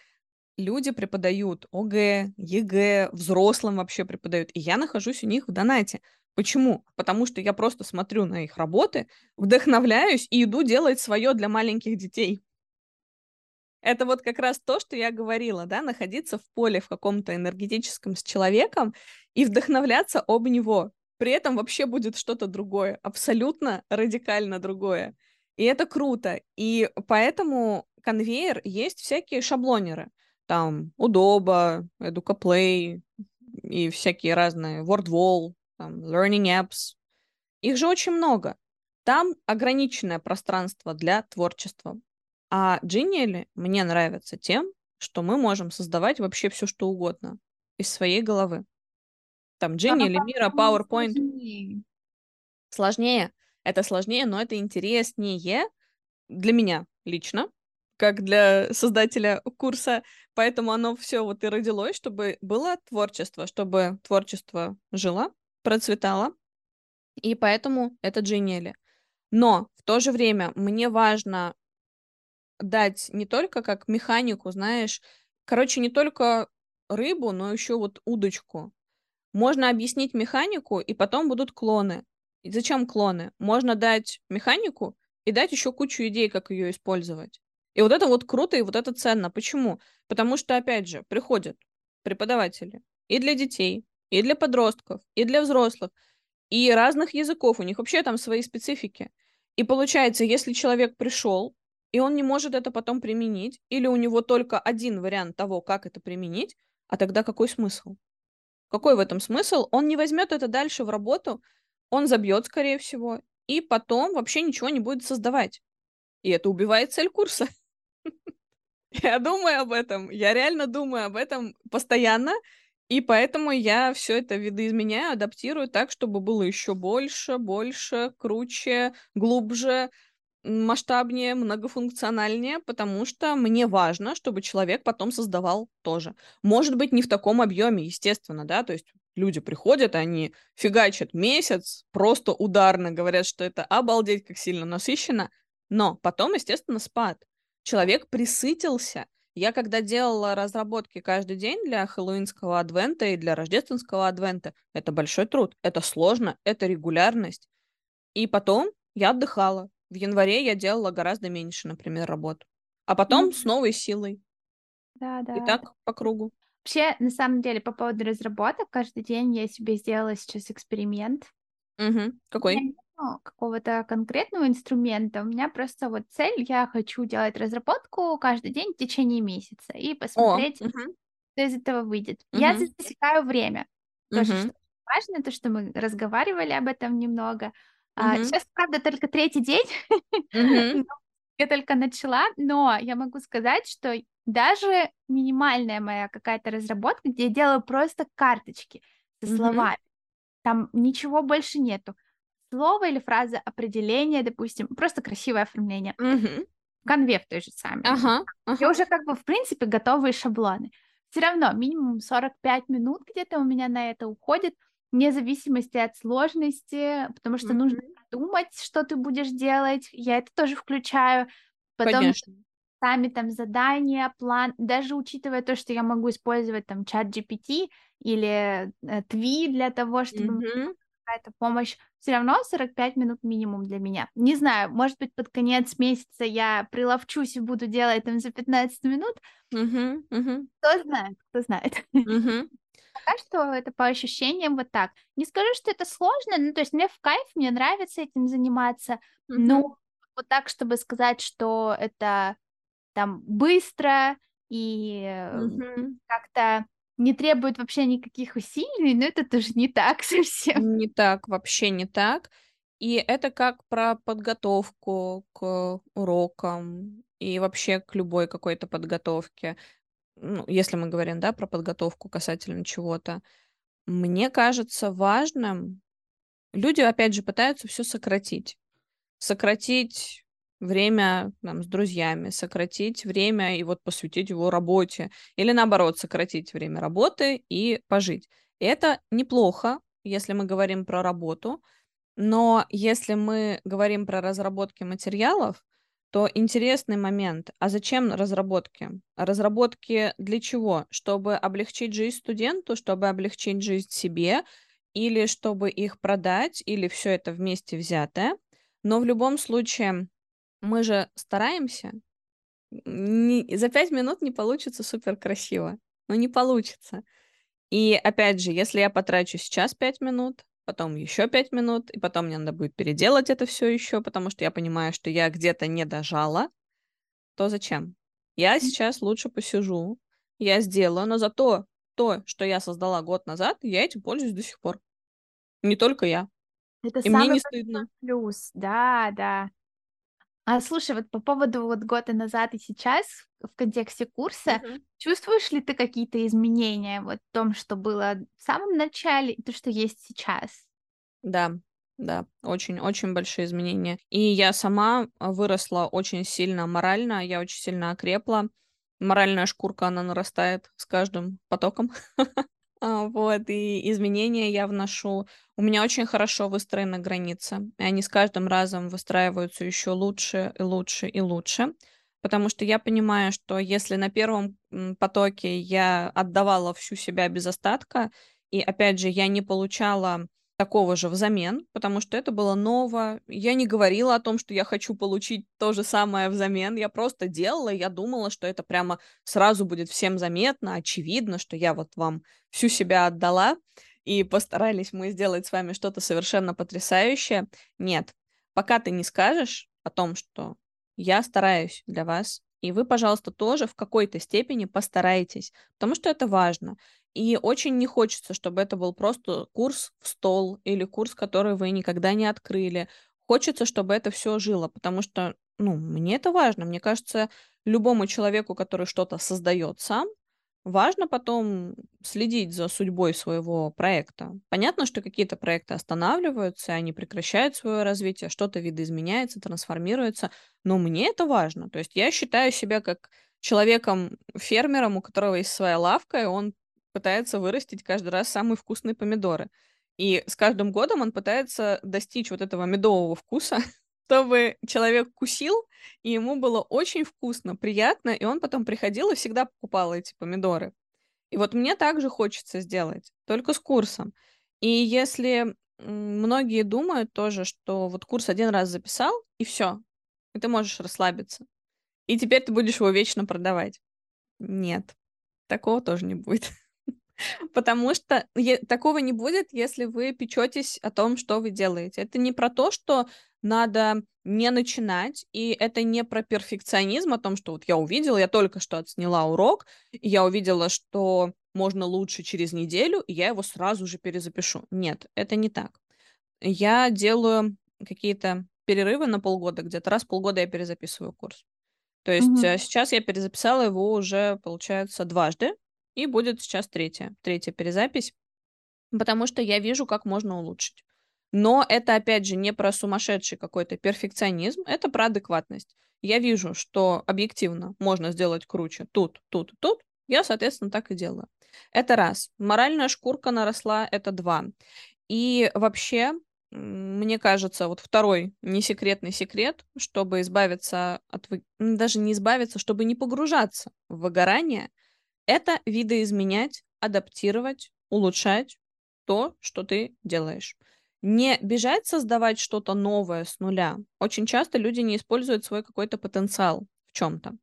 [SPEAKER 2] люди преподают ОГЭ, ЕГЭ, взрослым вообще преподают, и я нахожусь у них в донате. Почему? Потому что я просто смотрю на их работы, вдохновляюсь и иду делать свое для маленьких детей. Это вот как раз то, что я говорила, да, находиться в поле в каком-то энергетическом с человеком и вдохновляться об него. При этом вообще будет что-то другое, абсолютно радикально другое. И это круто. И поэтому конвейер есть всякие шаблонеры. Там Удоба, EducaPlay и всякие разные WordWall, там, Learning Apps. Их же очень много. Там ограниченное пространство для творчества. А Genial мне нравится тем, что мы можем создавать вообще все, что угодно. из своей головы. Там Джинни, Лемира,
[SPEAKER 1] по-моему,
[SPEAKER 2] PowerPoint.
[SPEAKER 1] сложнее.
[SPEAKER 2] Сложнее. Это сложнее, но это интереснее для меня лично, как для создателя курса. Поэтому оно все вот и родилось, чтобы было творчество, чтобы творчество жило, процветало. И поэтому это Джинни. Но в то же время мне важно дать не только как механику, знаешь, короче, не только рыбу, но еще вот удочку. Можно объяснить механику, и потом будут клоны. И зачем клоны? Можно дать механику и дать еще кучу идей, как ее использовать. И вот это вот круто, и вот это ценно. Почему? Потому что, опять же, приходят преподаватели и для детей, и для подростков, и для взрослых, и разных языков. У них вообще там свои специфики. И получается, если человек пришел, и он не может это потом применить, или у него только один вариант того, как это применить, а тогда какой смысл? Какой в этом смысл? Он не возьмет это дальше в работу, он забьет, скорее всего, и потом вообще ничего не будет создавать. И это убивает цель курса. Я думаю об этом. Я реально думаю об этом постоянно. И поэтому я все это видоизменяю, адаптирую так, чтобы было еще больше, больше, круче, глубже, масштабнее, многофункциональнее, потому что мне важно, чтобы человек потом создавал тоже. Может быть, не в таком объеме, естественно, да, то есть люди приходят, они фигачат месяц, просто ударно говорят, что это обалдеть, как сильно насыщенно, но потом, естественно, спад. Человек присытился. Я когда делала разработки каждый день для хэллоуинского адвента и для рождественского адвента, это большой труд, это сложно, это регулярность. И потом я отдыхала, в январе я делала гораздо меньше, например, работ. А потом
[SPEAKER 1] Ну
[SPEAKER 2] с новой силой.
[SPEAKER 1] да,
[SPEAKER 2] И
[SPEAKER 1] да, да.
[SPEAKER 2] так по кругу.
[SPEAKER 1] Вообще, на самом деле, по поводу разработок, каждый день я себе сделала сейчас эксперимент.
[SPEAKER 2] Угу. Какой?
[SPEAKER 1] нету какого-то конкретного инструмента. У меня просто вот цель, я хочу делать разработку каждый день в течение месяца и
[SPEAKER 2] О,
[SPEAKER 1] посмотреть,
[SPEAKER 2] угу.
[SPEAKER 1] что из этого выйдет. Я
[SPEAKER 2] Угу.
[SPEAKER 1] засекаю время. Тоже
[SPEAKER 2] Угу.
[SPEAKER 1] что важно, то, что мы разговаривали об этом немного.
[SPEAKER 2] Угу.
[SPEAKER 1] сейчас, правда, только третий день, но я только начала, но я могу сказать, что даже минимальная моя какая-то разработка, где я делаю просто карточки со словами, там ничего больше нету. Слово или фраза, определение, допустим, просто красивое оформление. В конве в той же самой.
[SPEAKER 2] Ага.
[SPEAKER 1] Я
[SPEAKER 2] Ага.
[SPEAKER 1] уже как бы, в принципе, готовые шаблоны. Все равно минимум 45 минут где-то у меня на это уходит, вне зависимости от сложности, потому что нужно
[SPEAKER 2] Мгм.
[SPEAKER 1] продумать, что ты будешь делать. Я это тоже включаю. Потом
[SPEAKER 2] Конечно.
[SPEAKER 1] сами там задания, план, даже учитывая то, что я могу использовать там чат GPT или э, Тви для того, чтобы
[SPEAKER 2] Угу.
[SPEAKER 1] какая-то помощь, все равно 45 минут минимум для меня. Не знаю, может быть, под конец месяца я приловчусь и буду делать там за 15 минут.
[SPEAKER 2] Угу. Угу.
[SPEAKER 1] Кто знает, кто знает.
[SPEAKER 2] Угу.
[SPEAKER 1] Пока что это по ощущениям вот так. Не скажу, что это сложно, ну, то есть мне в кайф, мне нравится этим заниматься,
[SPEAKER 2] Угу.
[SPEAKER 1] но вот так, чтобы сказать, что это там быстро и
[SPEAKER 2] Угу.
[SPEAKER 1] как-то не требует вообще никаких усилий, но это тоже не так совсем.
[SPEAKER 2] Не так, вообще не так. И это как про подготовку к урокам и вообще к любой какой-то подготовке. Ну, если мы говорим, да, про подготовку касательно чего-то. Мне кажется важным, люди, опять же, пытаются все сократить. Сократить время там, с друзьями, сократить время и вот посвятить его работе. Или наоборот, сократить время работы и пожить. Это неплохо, если мы говорим про работу, но если мы говорим про разработки материалов, то интересный момент. А зачем разработки? Разработки для чего? Чтобы облегчить жизнь студенту, чтобы облегчить жизнь себе, или чтобы их продать, или все это вместе взятое. Но в любом случае мы же стараемся. Не- за пять минут не получится супер красиво. Ну, не получится. И опять же, если я потрачу сейчас 5 минут, потом еще 5 минут, и потом мне надо будет переделать это все еще, потому что я понимаю, что я где-то не дожала, то зачем? Я сейчас лучше посижу, я сделаю, но зато то, что я создала год назад, я этим пользуюсь до сих пор. Не только я.
[SPEAKER 1] Это
[SPEAKER 2] И мне
[SPEAKER 1] самый
[SPEAKER 2] не
[SPEAKER 1] большой
[SPEAKER 2] стыдно.
[SPEAKER 1] плюс. Да, да. А слушай, вот по поводу вот года назад и сейчас в контексте курса,
[SPEAKER 2] Мгм.
[SPEAKER 1] чувствуешь ли ты какие-то изменения вот в том, что было в самом начале и то, что есть сейчас?
[SPEAKER 2] Да, да, очень-очень большие изменения. И я сама а, выросла очень сильно морально, я очень сильно окрепла. Моральная шкурка, она нарастает с каждым потоком. А, Вот, и изменения я вношу. У меня очень хорошо выстроены границы, и они с каждым разом выстраиваются еще лучше и лучше и лучше. Потому что я понимаю, что если на первом потоке я отдавала всю себя без остатка, и опять же, я не получала такого же взамен, потому что это было ново. Я не говорила о том, что я хочу получить то же самое взамен. Я просто делала, я думала, что это прямо сразу будет всем заметно, очевидно, что я вот вам всю себя отдала, и постарались мы сделать с вами что-то совершенно потрясающее. Нет, пока ты не скажешь о том, что я стараюсь для вас, и вы, пожалуйста, тоже в какой-то степени постарайтесь, потому что это важно. И очень не хочется, чтобы это был просто курс в стол или курс, который вы никогда не открыли. Хочется, чтобы это все жило, потому что, ну, мне это важно. Мне кажется, любому человеку, который что-то создает сам, важно потом следить за судьбой своего проекта. Понятно, что какие-то проекты останавливаются, они прекращают свое развитие, что-то видоизменяется, трансформируется, но мне это важно. То есть я считаю себя как человеком-фермером, у которого есть своя лавка, и он пытается вырастить каждый раз самые вкусные помидоры. И с каждым годом он пытается достичь вот этого медового вкуса, чтобы человек кусил, и ему было очень вкусно, приятно, и он потом приходил и всегда покупал эти помидоры. И вот мне также хочется сделать, только с курсом. И если многие думают тоже, что вот курс один раз записал, и все, и ты можешь расслабиться. И теперь ты будешь его вечно продавать. Нет, такого тоже не будет. Потому что такого не будет, если вы печетесь о том, что вы делаете. Это не про то, что надо не начинать, и это не про перфекционизм, о том, что вот я увидела, я только что отсняла урок, и я увидела, что можно лучше через неделю, и я его сразу же перезапишу. Нет, это не так. Я делаю какие-то перерывы на полгода, где-то раз в полгода я перезаписываю курс. То есть э, сейчас я перезаписала его уже, получается, дважды, и будет сейчас третья, третья перезапись, потому что я вижу, как можно улучшить. Но это, опять же, не про сумасшедший какой-то перфекционизм, это про адекватность. Я вижу, что объективно можно сделать круче тут, тут, тут, я, соответственно, так и делаю. Это раз. Моральная шкурка наросла, это два. И вообще, мне кажется, вот второй несекретный секрет, чтобы избавиться от... Даже не избавиться, чтобы не погружаться в выгорание, это видоизменять, адаптировать, улучшать то, что ты делаешь. Не бежать создавать что-то новое с нуля. Очень часто люди не используют свой какой-то потенциал в чем-то.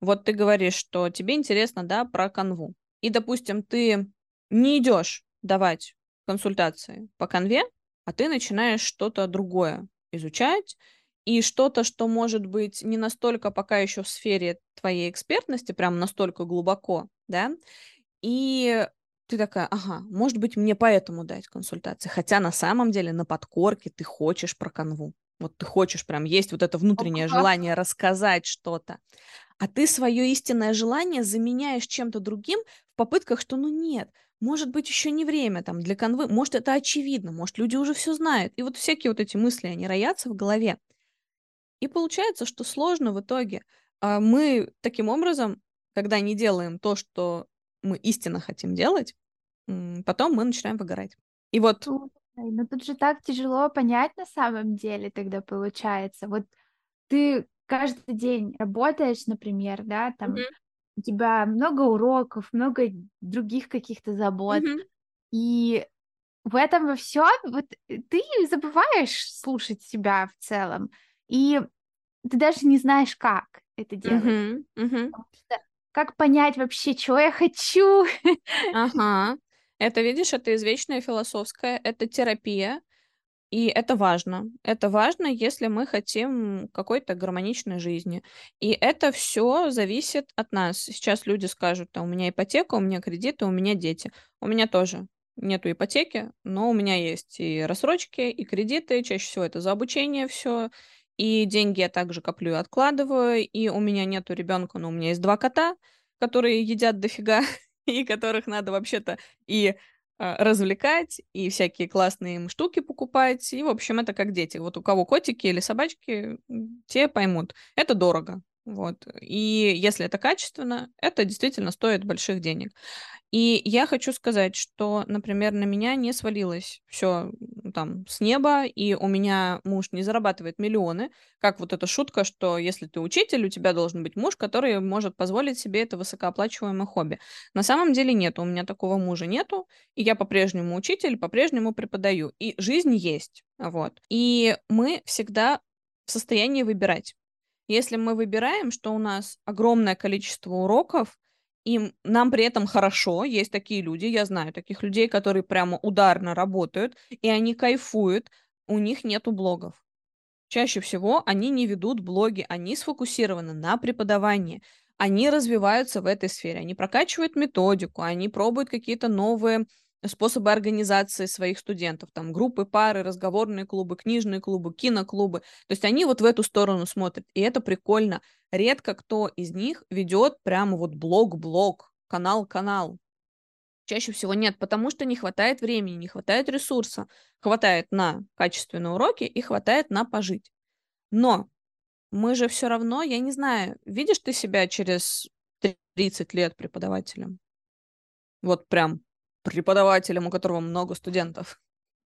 [SPEAKER 2] Вот ты говоришь, что тебе интересно, да, про канву. И, допустим, ты не идешь давать консультации по канве, а ты начинаешь что-то другое изучать, и что-то, что может быть не настолько пока еще в сфере твоей экспертности, прям настолько глубоко, да, и ты такая, ага, может быть, мне поэтому дать консультации. Хотя на самом деле на подкорке ты хочешь про канву. Вот ты хочешь прям, есть вот это внутреннее
[SPEAKER 1] Ого.
[SPEAKER 2] желание рассказать что-то. А ты свое истинное желание заменяешь чем-то другим в попытках, что ну нет, может быть, еще не время там для канвы, может, это очевидно, может, люди уже все знают. И вот всякие вот эти мысли, они роятся в голове. И получается, что сложно в итоге. А мы таким образом, когда не делаем то, что мы истинно хотим делать, потом мы начинаем выгорать. И вот
[SPEAKER 1] ну тут же так тяжело понять на самом деле тогда получается. Вот ты каждый день работаешь, например, да, там
[SPEAKER 2] Мгм,
[SPEAKER 1] у тебя много уроков, много других каких-то забот,
[SPEAKER 2] мгм,
[SPEAKER 1] и в этом во всем вот э, ты забываешь слушать себя в целом, и ты даже не знаешь, как это делать. Потому что как понять вообще, чего я хочу?
[SPEAKER 2] Ага. Это, видишь, это извечное философское, это терапия, и это важно. Это важно, если мы хотим какой-то гармоничной жизни. И это все зависит от нас. Сейчас люди скажут, там, у меня ипотека, у меня кредиты, у меня дети. У меня тоже нету ипотеки, но у меня есть и рассрочки, и кредиты. Чаще всего это за обучение все. И деньги я также коплю и откладываю. И у меня нету ребенка, но у меня есть два кота, которые едят дофига, и которых надо вообще-то и а, развлекать, и всякие классные им штуки покупать. И, в общем, это как дети. Вот у кого котики или собачки, те поймут. Это дорого. Вот. И если это качественно, это действительно стоит больших денег. И я хочу сказать, что, например, на меня не свалилось все там с неба, и у меня муж не зарабатывает миллионы, как вот эта шутка, что если ты учитель, у тебя должен быть муж, который может позволить себе это высокооплачиваемое хобби. На самом деле нет, у меня такого мужа нету, и я по-прежнему учитель, по-прежнему преподаю, и жизнь есть, вот. И мы всегда в состоянии выбирать. Если мы выбираем, что у нас огромное количество уроков, и нам при этом хорошо, есть такие люди, я знаю таких людей, которые прямо ударно работают, и они кайфуют, у них нету блогов. Чаще всего они не ведут блоги, они сфокусированы на преподавании, они развиваются в этой сфере, они прокачивают методику, они пробуют какие-то новые способы организации своих студентов, там группы, пары, разговорные клубы, книжные клубы, киноклубы. То есть они вот в эту сторону смотрят, и это прикольно. Редко кто из них ведет прямо вот блог-блог, канал-канал. Чаще всего нет, потому что не хватает времени, не хватает ресурса. Хватает на качественные уроки и хватает на пожить. Но мы же все равно, я не знаю, видишь ты себя через 30 лет преподавателем? Вот прям преподавателем, у которого много студентов?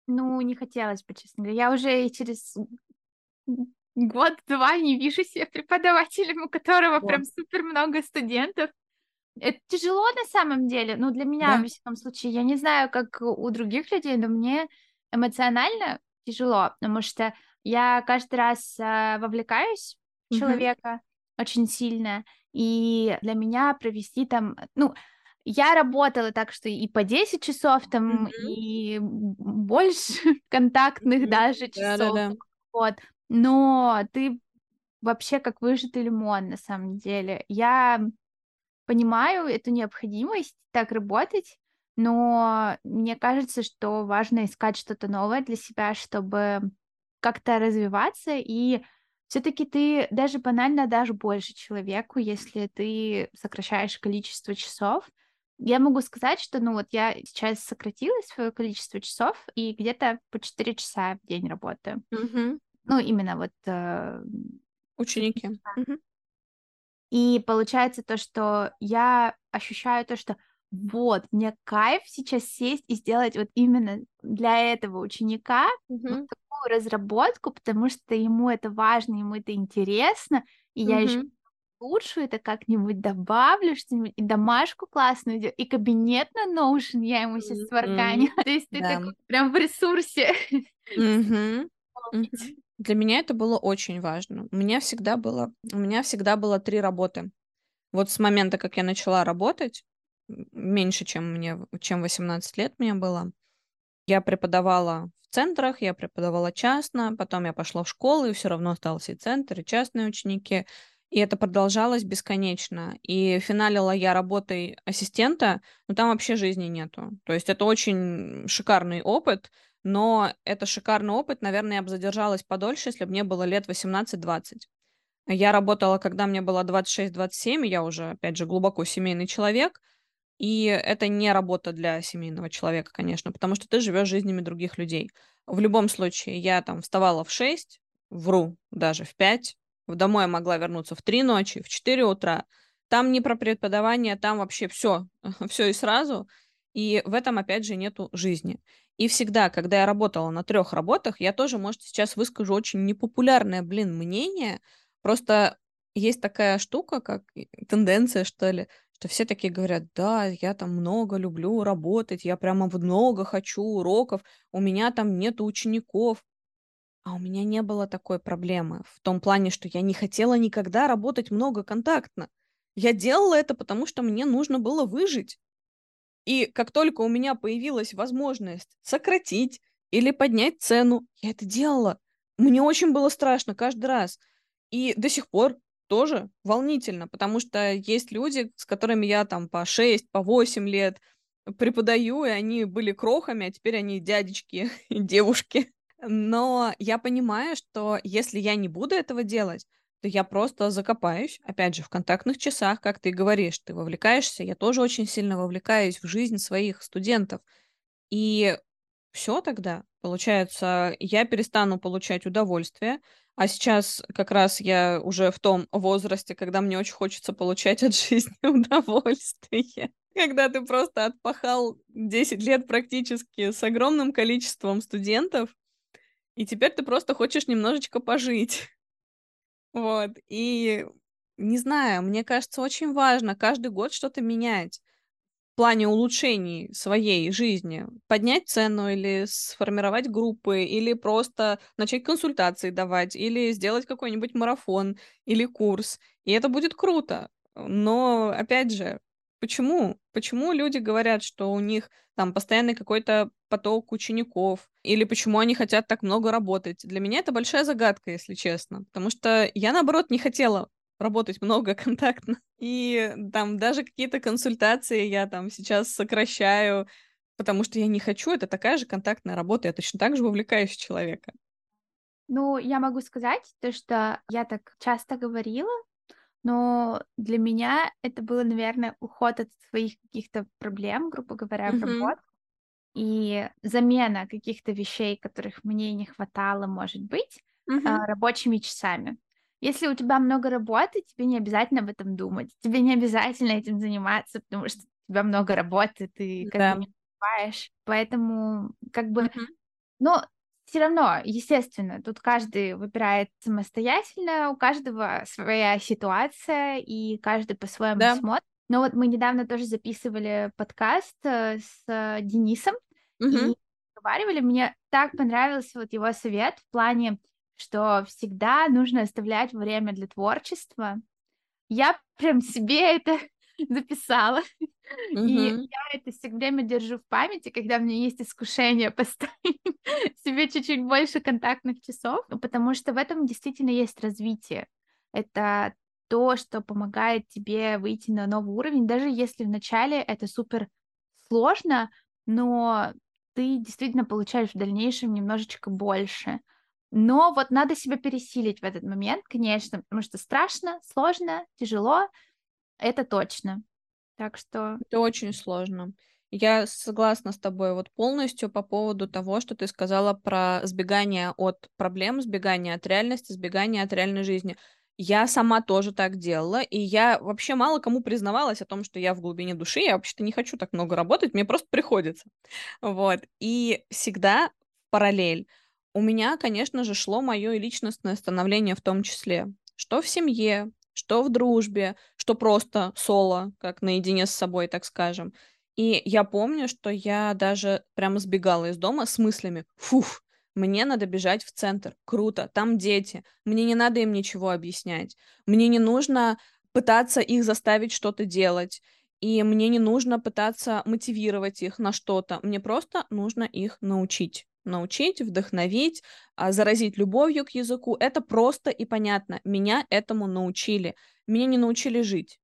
[SPEAKER 1] Ну, не хотелось бы, честно говоря. Я уже через год-два не вижу себя преподавателем, у которого вот. прям супер много студентов. Это тяжело на самом деле, ну, для меня, да. в всяком случае. Я не знаю, как у других людей, но мне эмоционально тяжело, потому что я каждый раз э, вовлекаюсь в человека угу. очень сильно, и для меня провести там, ну, я работала так, что и по 10 часов там, mm-hmm. и больше контактных mm-hmm. даже часов. Да-да-да. Вот. Но ты вообще как выжатый лимон, на самом деле. Я понимаю эту необходимость так работать, но мне кажется, что важно искать что-то новое для себя, чтобы как-то развиваться и все-таки ты даже банально дашь больше человеку, если ты сокращаешь количество часов, я могу сказать, что, ну, вот я сейчас сократила свое количество часов и где-то по 4 часа в день работаю.
[SPEAKER 2] Угу.
[SPEAKER 1] Ну, именно вот... Э,
[SPEAKER 2] Ученики. Угу.
[SPEAKER 1] И получается то, что я ощущаю то, что вот, мне кайф сейчас сесть и сделать вот именно для этого ученика угу. вот такую разработку, потому что ему это важно, ему это интересно, и угу. я еще улучшу это как-нибудь, добавлю что-нибудь, и домашку классную, и кабинет на Notion я ему сейчас сварганю. Mm-hmm. То есть ты да. такой прям в ресурсе.
[SPEAKER 2] Mm-hmm. Mm-hmm. Для меня это было очень важно. У меня всегда было, у меня всегда было три работы. Вот с момента, как я начала работать, меньше, чем мне, чем 18 лет мне было, я преподавала в центрах, я преподавала частно, потом я пошла в школу, и все равно остался и центр, и частные ученики. И это продолжалось бесконечно. И финалила я работой ассистента, но там вообще жизни нету. То есть это очень шикарный опыт, но это шикарный опыт, наверное, я бы задержалась подольше, если бы мне было лет 18-20. Я работала, когда мне было 26-27, я уже, опять же, глубоко семейный человек, и это не работа для семейного человека, конечно, потому что ты живешь жизнями других людей. В любом случае, я там вставала в 6, вру, даже в 5, Домой я могла вернуться в 3 ночи, в 4 утра. Там не про преподавание, там вообще все, все и сразу. И в этом, опять же, нету жизни. И всегда, когда я работала на трех работах, я тоже, может, сейчас выскажу очень непопулярное, блин, мнение. Просто есть такая штука, как тенденция, что ли, что все такие говорят, да, я там много люблю работать, я прямо много хочу уроков, у меня там нет учеников. А у меня не было такой проблемы в том плане, что я не хотела никогда работать много контактно. Я делала это, потому что мне нужно было выжить. И как только у меня появилась возможность сократить или поднять цену, я это делала. Мне очень было страшно каждый раз. И до сих пор тоже волнительно, потому что есть люди, с которыми я там по 6, по 8 лет преподаю, и они были крохами, а теперь они дядечки и девушки. Но я понимаю, что если я не буду этого делать, то я просто закопаюсь, опять же, в контактных часах, как ты говоришь, ты вовлекаешься, я тоже очень сильно вовлекаюсь в жизнь своих студентов. И все тогда, получается, я перестану получать удовольствие, а сейчас как раз я уже в том возрасте, когда мне очень хочется получать от жизни удовольствие. Когда ты просто отпахал 10 лет практически с огромным количеством студентов, и теперь ты просто хочешь немножечко пожить. Вот. И не знаю, мне кажется, очень важно каждый год что-то менять в плане улучшений своей жизни. Поднять цену или сформировать группы, или просто начать консультации давать, или сделать какой-нибудь марафон или курс. И это будет круто. Но, опять же, почему? Почему люди говорят, что у них там постоянный какой-то поток учеников, или почему они хотят так много работать. Для меня это большая загадка, если честно, потому что я, наоборот, не хотела работать много контактно. И там даже какие-то консультации я там сейчас сокращаю, потому что я не хочу. Это такая же контактная работа. Я точно так же вовлекаюсь человека.
[SPEAKER 1] Ну, я могу сказать то, что я так часто говорила, но для меня это было, наверное, уход от своих каких-то проблем, грубо говоря, в работу и замена каких-то вещей, которых мне не хватало, может быть, а, рабочими часами. Если у тебя много работы, тебе не обязательно об этом думать, тебе не обязательно этим заниматься, потому что у тебя много работы, ты как
[SPEAKER 2] Да.
[SPEAKER 1] бы не успеваешь. Поэтому как бы,
[SPEAKER 2] Мгм.
[SPEAKER 1] но все равно, естественно, тут каждый выбирает самостоятельно, у каждого своя ситуация, и каждый по-своему
[SPEAKER 2] Да.
[SPEAKER 1] смотрит. Но вот мы недавно тоже записывали подкаст э, с Денисом
[SPEAKER 2] Мгм.
[SPEAKER 1] и разговаривали. Мне так понравился вот его совет в плане, что всегда нужно оставлять время для творчества. Я прям себе это записала. И я это все время держу в памяти, когда у меня есть искушение поставить себе чуть-чуть больше контактных часов, потому что в этом действительно есть развитие. Это то, что помогает тебе выйти на новый уровень, даже если вначале это супер сложно, но ты действительно получаешь в дальнейшем немножечко больше. Но вот надо себя пересилить в этот момент, конечно, потому что страшно, сложно, тяжело, это точно. Так что
[SPEAKER 2] Это очень сложно. Я согласна с тобой вот полностью по поводу того, что ты сказала про сбегание от проблем, сбегание от реальности, сбегание от реальной жизни. Я сама тоже так делала, и я вообще мало кому признавалась о том, что я в глубине души, я вообще-то не хочу так много работать, мне просто приходится. Вот. И всегда параллель у меня, конечно же, шло мое личностное становление в том числе. Что в семье, что в дружбе, что просто соло, как наедине с собой, так скажем. И я помню, что я даже прямо сбегала из дома с мыслями: "Фух, мне надо бежать в центр. Круто, там дети. Мне не надо им ничего объяснять. Мне не нужно пытаться их заставить что-то делать, и мне не нужно пытаться мотивировать их на что-то. Мне просто нужно их научить. Научить, вдохновить, а, заразить любовью к языку. Это просто и понятно. Меня этому научили. Меня не научили жить.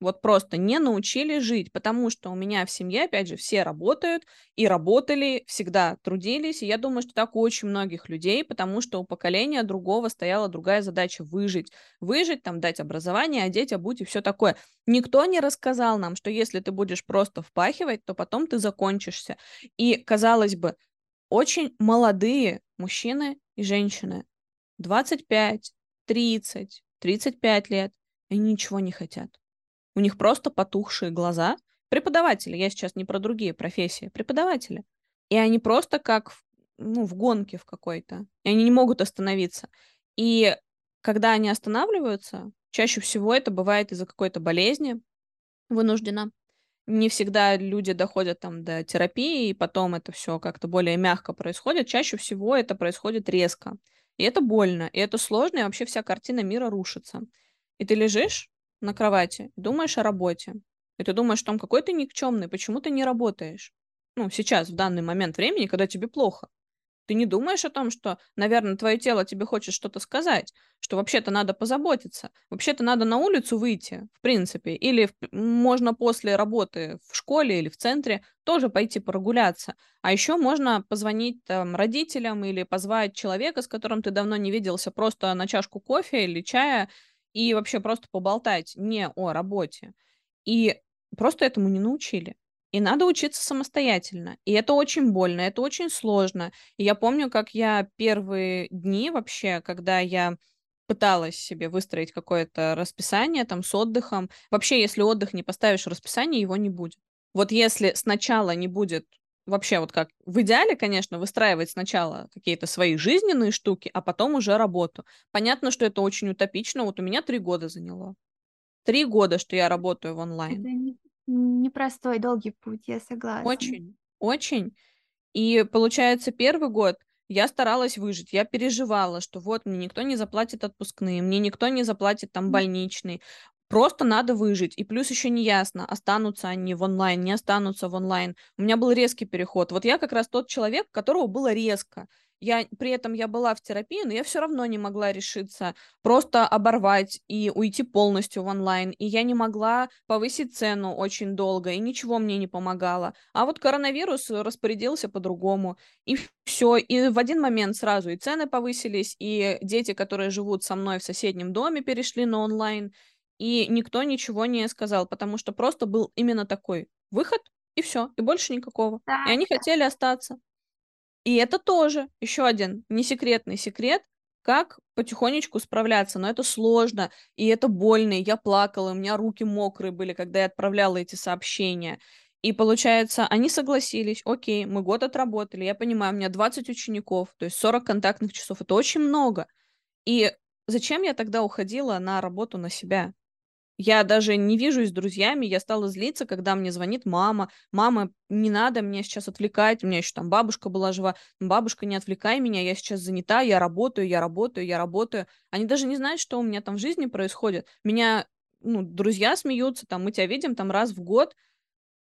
[SPEAKER 2] Вот просто не научили жить, потому что у меня в семье, опять же, все работают и работали, всегда трудились. И я думаю, что так у очень многих людей, потому что у поколения другого стояла другая задача выжить. Выжить, там, дать образование, одеть, обуть и все такое. Никто не рассказал нам, что если ты будешь просто впахивать, то потом ты закончишься. И, казалось бы, очень молодые мужчины и женщины, 25, 30, 35 лет, они ничего не хотят. У них просто потухшие глаза. Преподаватели, я сейчас не про другие профессии, преподаватели. И они просто как в, ну, в гонке в какой-то. И они не могут остановиться. И когда они останавливаются, чаще всего это бывает из-за какой-то болезни вынужденно. Не всегда люди доходят там до терапии, и потом это все как-то более мягко происходит. Чаще всего это происходит резко. И это больно, и это сложно, и вообще вся картина мира рушится. И ты лежишь на кровати, думаешь о работе. И ты думаешь, там какой ты никчемный, почему ты не работаешь? Ну, сейчас, в данный момент времени, когда тебе плохо. Ты не думаешь о том, что, наверное, твое тело тебе хочет что-то сказать, что вообще-то надо позаботиться, вообще-то надо на улицу выйти, в принципе, или можно после работы в школе или в центре тоже пойти прогуляться. А еще можно позвонить там, родителям или позвать человека, с которым ты давно не виделся, просто на чашку кофе или чая, и вообще просто поболтать не о работе. И просто этому не научили. И надо учиться самостоятельно. И это очень больно, это очень сложно. И я помню, как я первые дни вообще, когда я пыталась себе выстроить какое-то расписание там с отдыхом. Вообще, если отдых не поставишь расписание, его не будет. Вот если сначала не будет вообще вот как в идеале, конечно, выстраивать сначала какие-то свои жизненные штуки, а потом уже работу. Понятно, что это очень утопично. Вот у меня три года заняло. Три года, что я работаю в онлайн.
[SPEAKER 1] Это непростой, долгий путь, я согласна.
[SPEAKER 2] Очень, очень. И получается, первый год я старалась выжить, я переживала, что вот мне никто не заплатит отпускные, мне никто не заплатит там больничный. Просто надо выжить. И плюс еще не ясно, останутся они в онлайн, не останутся в онлайн. У меня был резкий переход. Вот я как раз тот человек, которого было резко. Я, при этом я была в терапии, но я все равно не могла решиться просто оборвать и уйти полностью в онлайн. И я не могла повысить цену очень долго, и ничего мне не помогало. А вот коронавирус распорядился по-другому. И все. И в один момент сразу и цены повысились, и дети, которые живут со мной в соседнем доме, перешли на онлайн. И никто ничего не сказал, потому что просто был именно такой выход, и все, и больше никакого.
[SPEAKER 1] Да,
[SPEAKER 2] и они
[SPEAKER 1] да.
[SPEAKER 2] хотели остаться. И это тоже еще один несекретный секрет, как потихонечку справляться. Но это сложно, и это больно, и я плакала, у меня руки мокрые были, когда я отправляла эти сообщения. И получается, они согласились, окей, мы год отработали, я понимаю, у меня 20 учеников, то есть 40 контактных часов, это очень много. И зачем я тогда уходила на работу на себя? Я даже не вижусь с друзьями, я стала злиться, когда мне звонит мама. Мама, не надо меня сейчас отвлекать, у меня еще там бабушка была жива. Бабушка, не отвлекай меня, я сейчас занята, я работаю, я работаю, я работаю. Они даже не знают, что у меня там в жизни происходит. Меня, ну, друзья смеются, там, мы тебя видим там раз в год.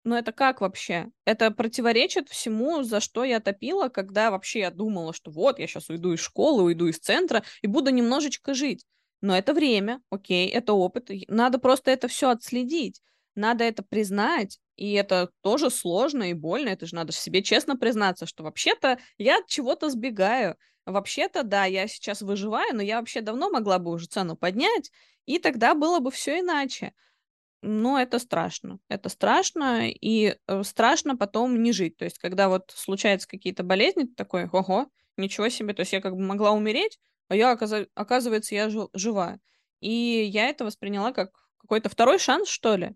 [SPEAKER 2] Но это как вообще? Это противоречит всему, за что я топила, когда вообще я думала, что вот, я сейчас уйду из школы, уйду из центра и буду немножечко жить. Но это время, окей, это опыт. Надо просто это все отследить. Надо это признать, и это тоже сложно и больно. Это же надо себе честно признаться, что вообще-то я от чего-то сбегаю. Вообще-то, да, я сейчас выживаю, но я вообще давно могла бы уже цену поднять, и тогда было бы все иначе. Но это страшно. Это страшно, и э, страшно потом не жить. То есть, когда вот случаются какие-то болезни, ты такой, ого, ничего себе. То есть я как бы могла умереть, а я, оказывается, я жива. И я это восприняла как какой-то второй шанс, что ли.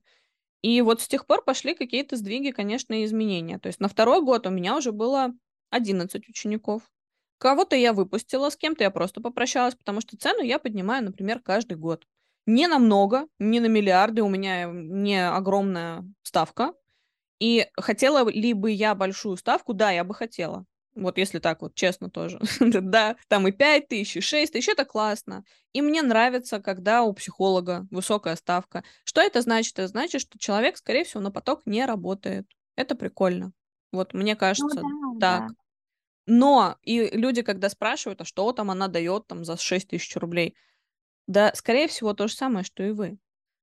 [SPEAKER 2] И вот с тех пор пошли какие-то сдвиги, конечно, и изменения. То есть на второй год у меня уже было 11 учеников. Кого-то я выпустила, с кем-то я просто попрощалась, потому что цену я поднимаю, например, каждый год. Не намного, не на миллиарды, у меня не огромная ставка. И хотела ли бы я большую ставку? Да, я бы хотела. Вот если так вот честно тоже. да, там и 5 тысяч, и 6 тысяч, это классно. И мне нравится, когда у психолога высокая ставка. Что это значит? Это значит, что человек, скорее всего, на поток не работает. Это прикольно. Вот мне ну кажется, ну, да, так. Да. Но и люди, когда спрашивают, а что там она дает там за 6 тысяч рублей, да, скорее всего, то же самое, что и вы.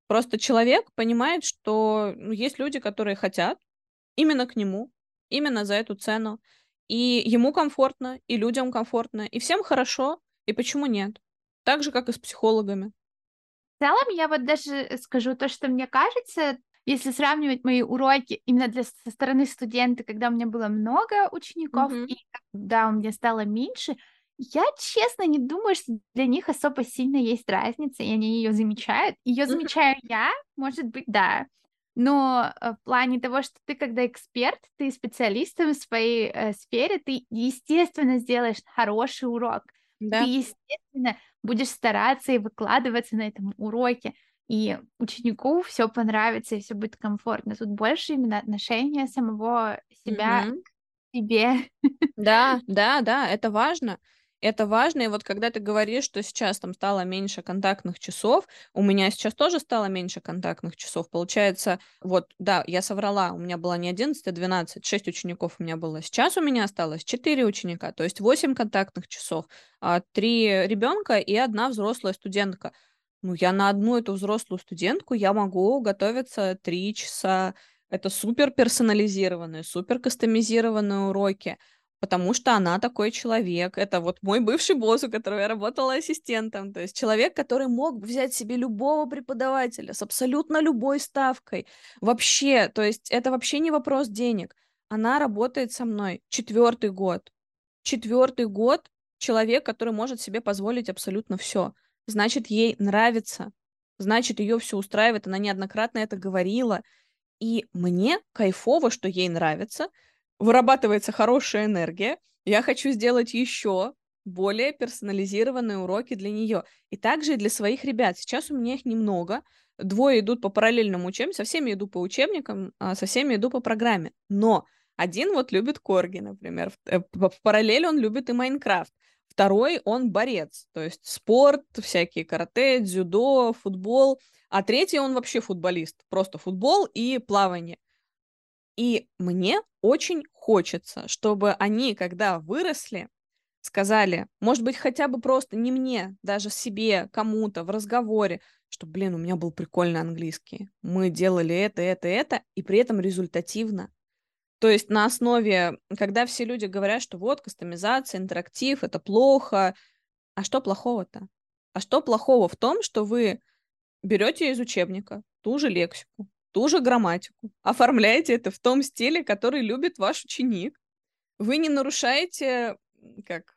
[SPEAKER 2] Просто человек понимает, что ну, есть люди, которые хотят именно к нему, именно за эту цену. И ему комфортно, и людям комфортно, и всем хорошо, и почему нет? Так же, как и с психологами.
[SPEAKER 1] В целом, я вот даже скажу то, что мне кажется, если сравнивать мои уроки именно для, со стороны студента, когда у меня было много учеников, mm-hmm. и когда у меня стало меньше, я честно не думаю, что для них особо сильно есть разница, и они ее замечают. Ее замечаю mm-hmm. я, может быть, да. Но э, в плане того, что ты когда эксперт, ты специалистом в своей э, сфере, ты, естественно, сделаешь хороший урок. Да. Ты, естественно, будешь стараться и выкладываться на этом уроке. И ученику все понравится, и все будет комфортно. Тут больше именно отношения самого себя mm-hmm. к себе.
[SPEAKER 2] Да, да, да, это важно. Это важно. И вот когда ты говоришь, что сейчас там стало меньше контактных часов, у меня сейчас тоже стало меньше контактных часов. Получается, вот, да, я соврала, у меня было не 11, а 12, 6 учеников у меня было. Сейчас у меня осталось 4 ученика, то есть 8 контактных часов, 3 а ребенка и одна взрослая студентка. Ну, я на одну эту взрослую студентку я могу готовиться 3 часа. Это супер персонализированные, супер кастомизированные уроки потому что она такой человек. Это вот мой бывший босс, у которого я работала ассистентом. То есть человек, который мог взять себе любого преподавателя с абсолютно любой ставкой. Вообще, то есть это вообще не вопрос денег. Она работает со мной четвертый год. Четвертый год человек, который может себе позволить абсолютно все. Значит, ей нравится. Значит, ее все устраивает. Она неоднократно это говорила. И мне кайфово, что ей нравится – вырабатывается хорошая энергия. Я хочу сделать еще более персонализированные уроки для нее. И также и для своих ребят. Сейчас у меня их немного. Двое идут по параллельному учебнику, со всеми иду по учебникам, а со всеми иду по программе. Но один вот любит корги, например. В, э, в параллель он любит и Майнкрафт. Второй, он борец, то есть спорт, всякие карате, дзюдо, футбол. А третий, он вообще футболист, просто футбол и плавание. И мне очень хочется, чтобы они, когда выросли, сказали, может быть, хотя бы просто не мне, даже себе, кому-то в разговоре, что, блин, у меня был прикольный английский. Мы делали это, это, это, и при этом результативно. То есть на основе, когда все люди говорят, что вот кастомизация, интерактив, это плохо, а что плохого-то? А что плохого в том, что вы берете из учебника ту же лексику, ту же грамматику, оформляете это в том стиле, который любит ваш ученик. Вы не нарушаете как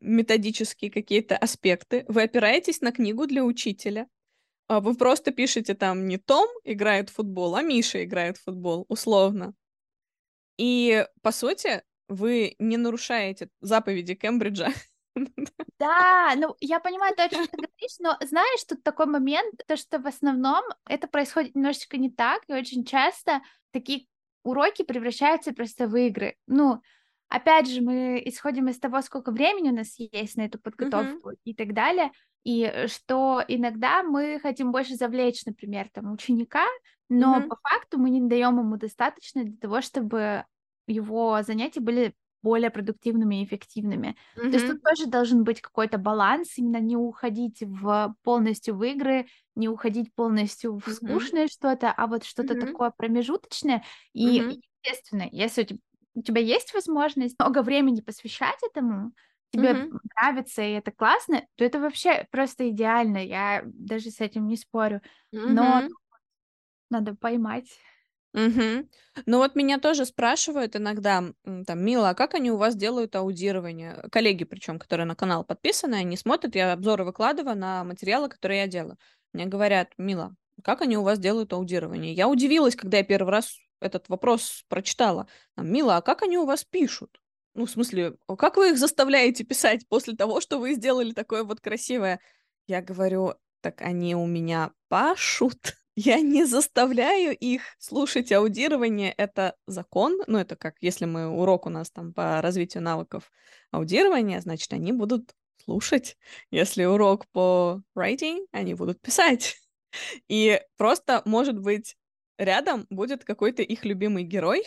[SPEAKER 2] методические какие-то аспекты, вы опираетесь на книгу для учителя, а вы просто пишете там не Том играет в футбол, а Миша играет в футбол, условно. И, по сути, вы не нарушаете заповеди Кембриджа,
[SPEAKER 1] Да, ну я понимаю то, о чем ты говоришь, но знаешь, тут такой момент, то что в основном это происходит немножечко не так, и очень часто такие уроки превращаются просто в игры. Ну, опять же, мы исходим из того, сколько времени у нас есть на эту подготовку mm-hmm. и так далее, и что иногда мы хотим больше завлечь, например, там ученика, но mm-hmm. по факту мы не даем ему достаточно для того, чтобы его занятия были более продуктивными и эффективными. Mm-hmm. То есть тут тоже должен быть какой-то баланс, именно не уходить в полностью в игры, не уходить полностью в скучное mm-hmm. что-то, а вот что-то mm-hmm. такое промежуточное. И, mm-hmm. естественно, если у тебя, у тебя есть возможность много времени посвящать этому, тебе mm-hmm. нравится и это классно, то это вообще просто идеально. Я даже с этим не спорю. Mm-hmm. Но надо поймать.
[SPEAKER 2] Угу. Ну вот меня тоже спрашивают иногда, там, Мила, а как они у вас делают аудирование? Коллеги, причем, которые на канал подписаны, они смотрят, я обзоры выкладываю на материалы, которые я делаю. Мне говорят, Мила, как они у вас делают аудирование? Я удивилась, когда я первый раз этот вопрос прочитала. Мила, а как они у вас пишут? Ну, в смысле, как вы их заставляете писать после того, что вы сделали такое вот красивое? Я говорю, так они у меня пашут. Я не заставляю их слушать аудирование. Это закон. Ну, это как, если мы урок у нас там по развитию навыков аудирования, значит, они будут слушать. Если урок по writing, они будут писать. И просто, может быть, рядом будет какой-то их любимый герой.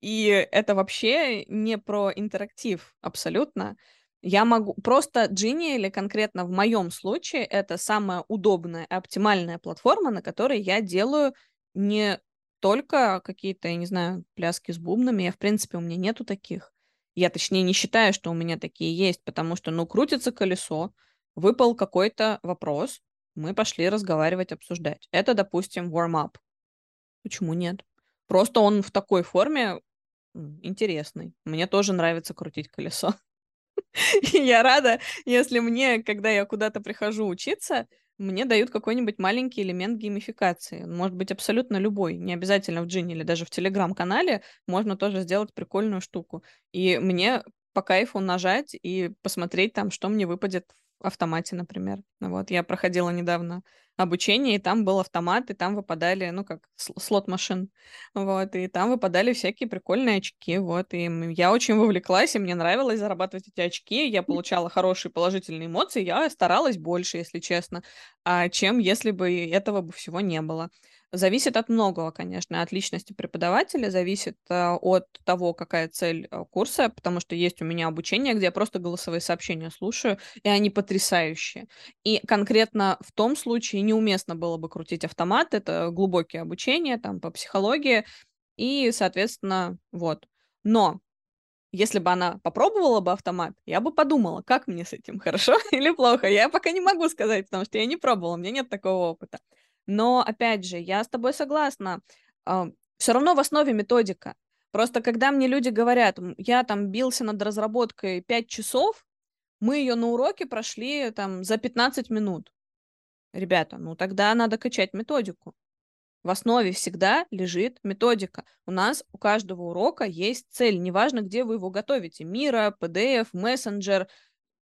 [SPEAKER 2] И это вообще не про интерактив абсолютно. Я могу... Просто Genie или конкретно в моем случае это самая удобная оптимальная платформа, на которой я делаю не только какие-то, я не знаю, пляски с бубнами. Я, в принципе, у меня нету таких. Я, точнее, не считаю, что у меня такие есть, потому что, ну, крутится колесо, выпал какой-то вопрос, мы пошли разговаривать, обсуждать. Это, допустим, warm-up. Почему нет? Просто он в такой форме интересный. Мне тоже нравится крутить колесо. Я рада, если мне, когда я куда-то прихожу учиться, мне дают какой-нибудь маленький элемент геймификации. может быть абсолютно любой, не обязательно в Джине или даже в Телеграм-канале можно тоже сделать прикольную штуку. И мне по кайфу нажать и посмотреть там, что мне выпадет автомате, например. Вот, я проходила недавно обучение, и там был автомат, и там выпадали, ну, как слот машин, вот, и там выпадали всякие прикольные очки, вот, и я очень вовлеклась, и мне нравилось зарабатывать эти очки, я получала хорошие положительные эмоции, я старалась больше, если честно, а, чем если бы этого бы всего не было. Зависит от многого, конечно, от личности преподавателя, зависит э, от того, какая цель э, курса, потому что есть у меня обучение, где я просто голосовые сообщения слушаю, и они потрясающие. И конкретно в том случае неуместно было бы крутить автомат, это глубокие обучения там по психологии, и, соответственно, вот. Но если бы она попробовала бы автомат, я бы подумала, как мне с этим, хорошо или плохо. Я пока не могу сказать, потому что я не пробовала, у меня нет такого опыта. Но, опять же, я с тобой согласна. А, Все равно в основе методика. Просто когда мне люди говорят, я там бился над разработкой 5 часов, мы ее на уроке прошли там за 15 минут. Ребята, ну тогда надо качать методику. В основе всегда лежит методика. У нас у каждого урока есть цель, неважно, где вы его готовите. Мира, PDF, мессенджер,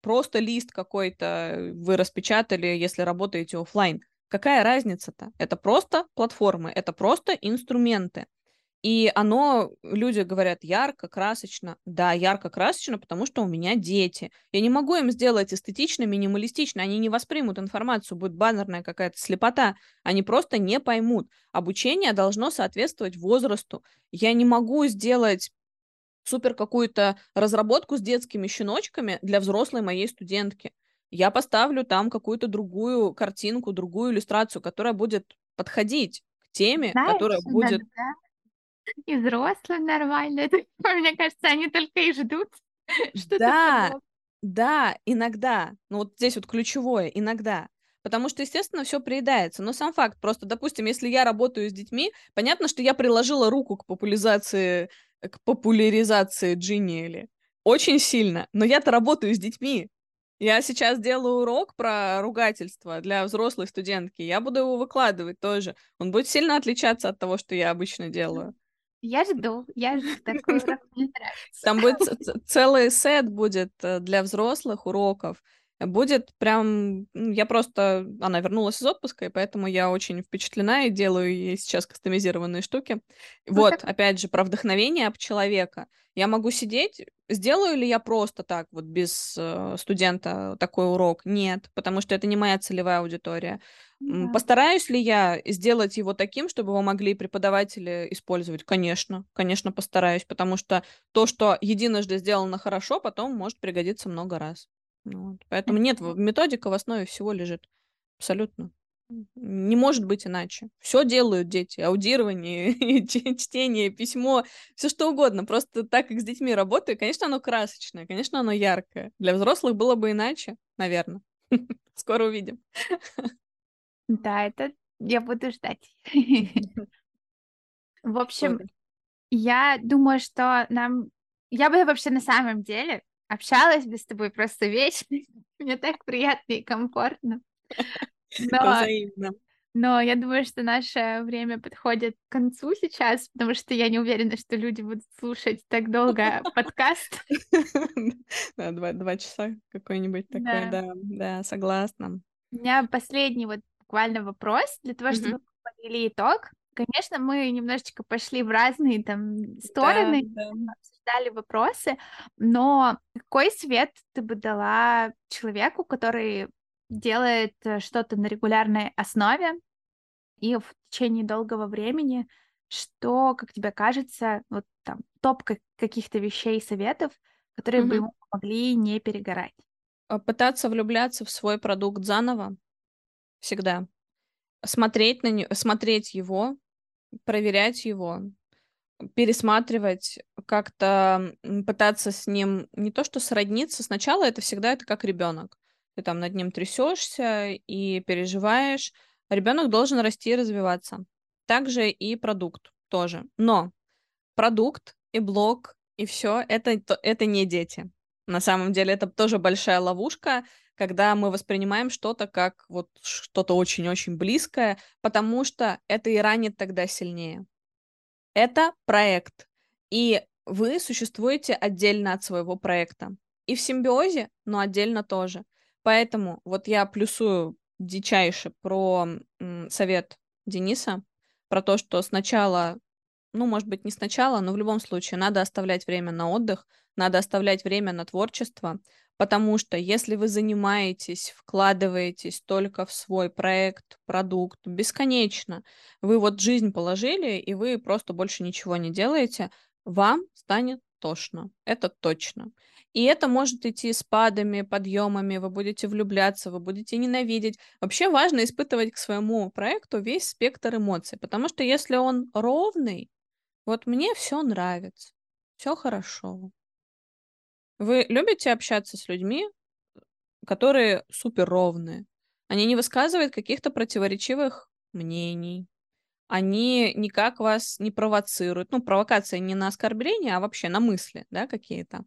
[SPEAKER 2] просто лист какой-то вы распечатали, если работаете офлайн. Какая разница-то? Это просто платформы, это просто инструменты. И оно, люди говорят, ярко, красочно. Да, ярко, красочно, потому что у меня дети. Я не могу им сделать эстетично, минималистично. Они не воспримут информацию, будет баннерная какая-то слепота. Они просто не поймут. Обучение должно соответствовать возрасту. Я не могу сделать супер какую-то разработку с детскими щеночками для взрослой моей студентки я поставлю там какую-то другую картинку, другую иллюстрацию, которая будет подходить к теме,
[SPEAKER 1] Знаешь,
[SPEAKER 2] которая будет...
[SPEAKER 1] иногда и взрослым нормально. Это, мне кажется, они только и ждут что-то
[SPEAKER 2] Да, да, иногда. Ну вот здесь вот ключевое, иногда. Потому что, естественно, все приедается. Но сам факт, просто, допустим, если я работаю с детьми, понятно, что я приложила руку к популяризации, к популяризации Джинниэли. Очень сильно. Но я-то работаю с детьми. Я сейчас делаю урок про ругательство для взрослой студентки. Я буду его выкладывать тоже. Он будет сильно отличаться от того, что я обычно делаю.
[SPEAKER 1] Я жду, я жду такой урок, мне нравится.
[SPEAKER 2] Там будет целый сет будет э, для взрослых уроков будет прям... Я просто... Она вернулась из отпуска, и поэтому я очень впечатлена и делаю ей сейчас кастомизированные штуки.
[SPEAKER 1] Ну,
[SPEAKER 2] вот,
[SPEAKER 1] так...
[SPEAKER 2] опять же, про вдохновение об человека. Я могу сидеть... Сделаю ли я просто так, вот без э, студента такой урок? Нет, потому что это не моя целевая аудитория. Да. Постараюсь ли я сделать его таким, чтобы его могли преподаватели использовать? Конечно, конечно, постараюсь, потому что то, что единожды сделано хорошо, потом может пригодиться много раз. Ну вот. Поэтому нет, методика в основе всего лежит. Абсолютно. Не может быть иначе. Все делают дети. Аудирование, чтение, письмо, все что угодно. Просто так как с детьми работаю, конечно, оно красочное, конечно, оно яркое. Для взрослых было бы иначе, наверное. Скоро увидим.
[SPEAKER 1] Да, это я буду ждать. В общем, я думаю, что нам... Я бы вообще на самом деле общалась бы с тобой просто вечно. Мне так приятно и комфортно.
[SPEAKER 2] Но,
[SPEAKER 1] но я думаю, что наше время подходит к концу сейчас, потому что я не уверена, что люди будут слушать так долго подкаст.
[SPEAKER 2] Два, два часа какой-нибудь такой, да, да, согласна.
[SPEAKER 1] У меня последний вот буквально вопрос для того, чтобы подвели итог. Конечно, мы немножечко пошли в разные там стороны, да, да. обсуждали вопросы, но какой совет ты бы дала человеку, который делает э, что-то на регулярной основе и в течение долгого времени, что, как тебе кажется, вот там топ каких-то вещей и советов, которые угу. бы ему помогли не перегорать?
[SPEAKER 2] А пытаться влюбляться в свой продукт заново всегда смотреть на него, смотреть его, проверять его, пересматривать, как-то пытаться с ним не то что сродниться. Сначала это всегда это как ребенок. Ты там над ним трясешься и переживаешь. Ребенок должен расти и развиваться. Также и продукт тоже. Но продукт и блог и все это, это не дети. На самом деле это тоже большая ловушка, когда мы воспринимаем что-то как вот что-то очень-очень близкое, потому что это и ранит тогда сильнее. Это проект, и вы существуете отдельно от своего проекта. И в симбиозе, но отдельно тоже. Поэтому вот я плюсую дичайше про совет Дениса, про то, что сначала, ну, может быть, не сначала, но в любом случае надо оставлять время на отдых, надо оставлять время на творчество, потому что если вы занимаетесь, вкладываетесь только в свой проект, продукт бесконечно, вы вот жизнь положили, и вы просто больше ничего не делаете, вам станет тошно. Это точно. И это может идти спадами, подъемами, вы будете влюбляться, вы будете ненавидеть. Вообще важно испытывать к своему проекту весь спектр эмоций, потому что если он ровный, вот мне все нравится, все хорошо. Вы любите общаться с людьми, которые супер ровные? Они не высказывают каких-то противоречивых мнений, они никак вас не провоцируют. Ну, провокация не на оскорбление, а вообще на мысли, да, какие-то.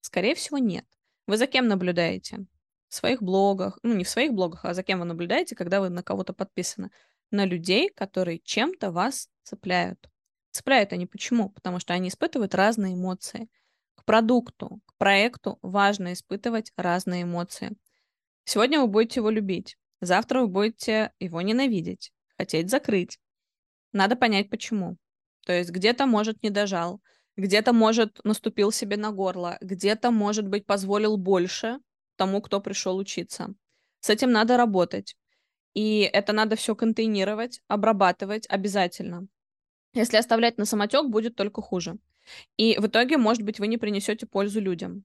[SPEAKER 2] Скорее всего, нет. Вы за кем наблюдаете? В своих блогах, ну, не в своих блогах, а за кем вы наблюдаете, когда вы на кого-то подписаны? На людей, которые чем-то вас цепляют. Цепляют они почему? Потому что они испытывают разные эмоции. К продукту, проекту важно испытывать разные эмоции. Сегодня вы будете его любить, завтра вы будете его ненавидеть, хотеть закрыть, надо понять, почему. То есть где-то, может, не дожал, где-то, может, наступил себе на горло, где-то, может быть, позволил больше тому, кто пришел учиться. С этим надо работать. И это надо все контейнировать, обрабатывать обязательно. Если оставлять на самотек, будет только хуже. И в итоге, может быть, вы не принесете пользу людям.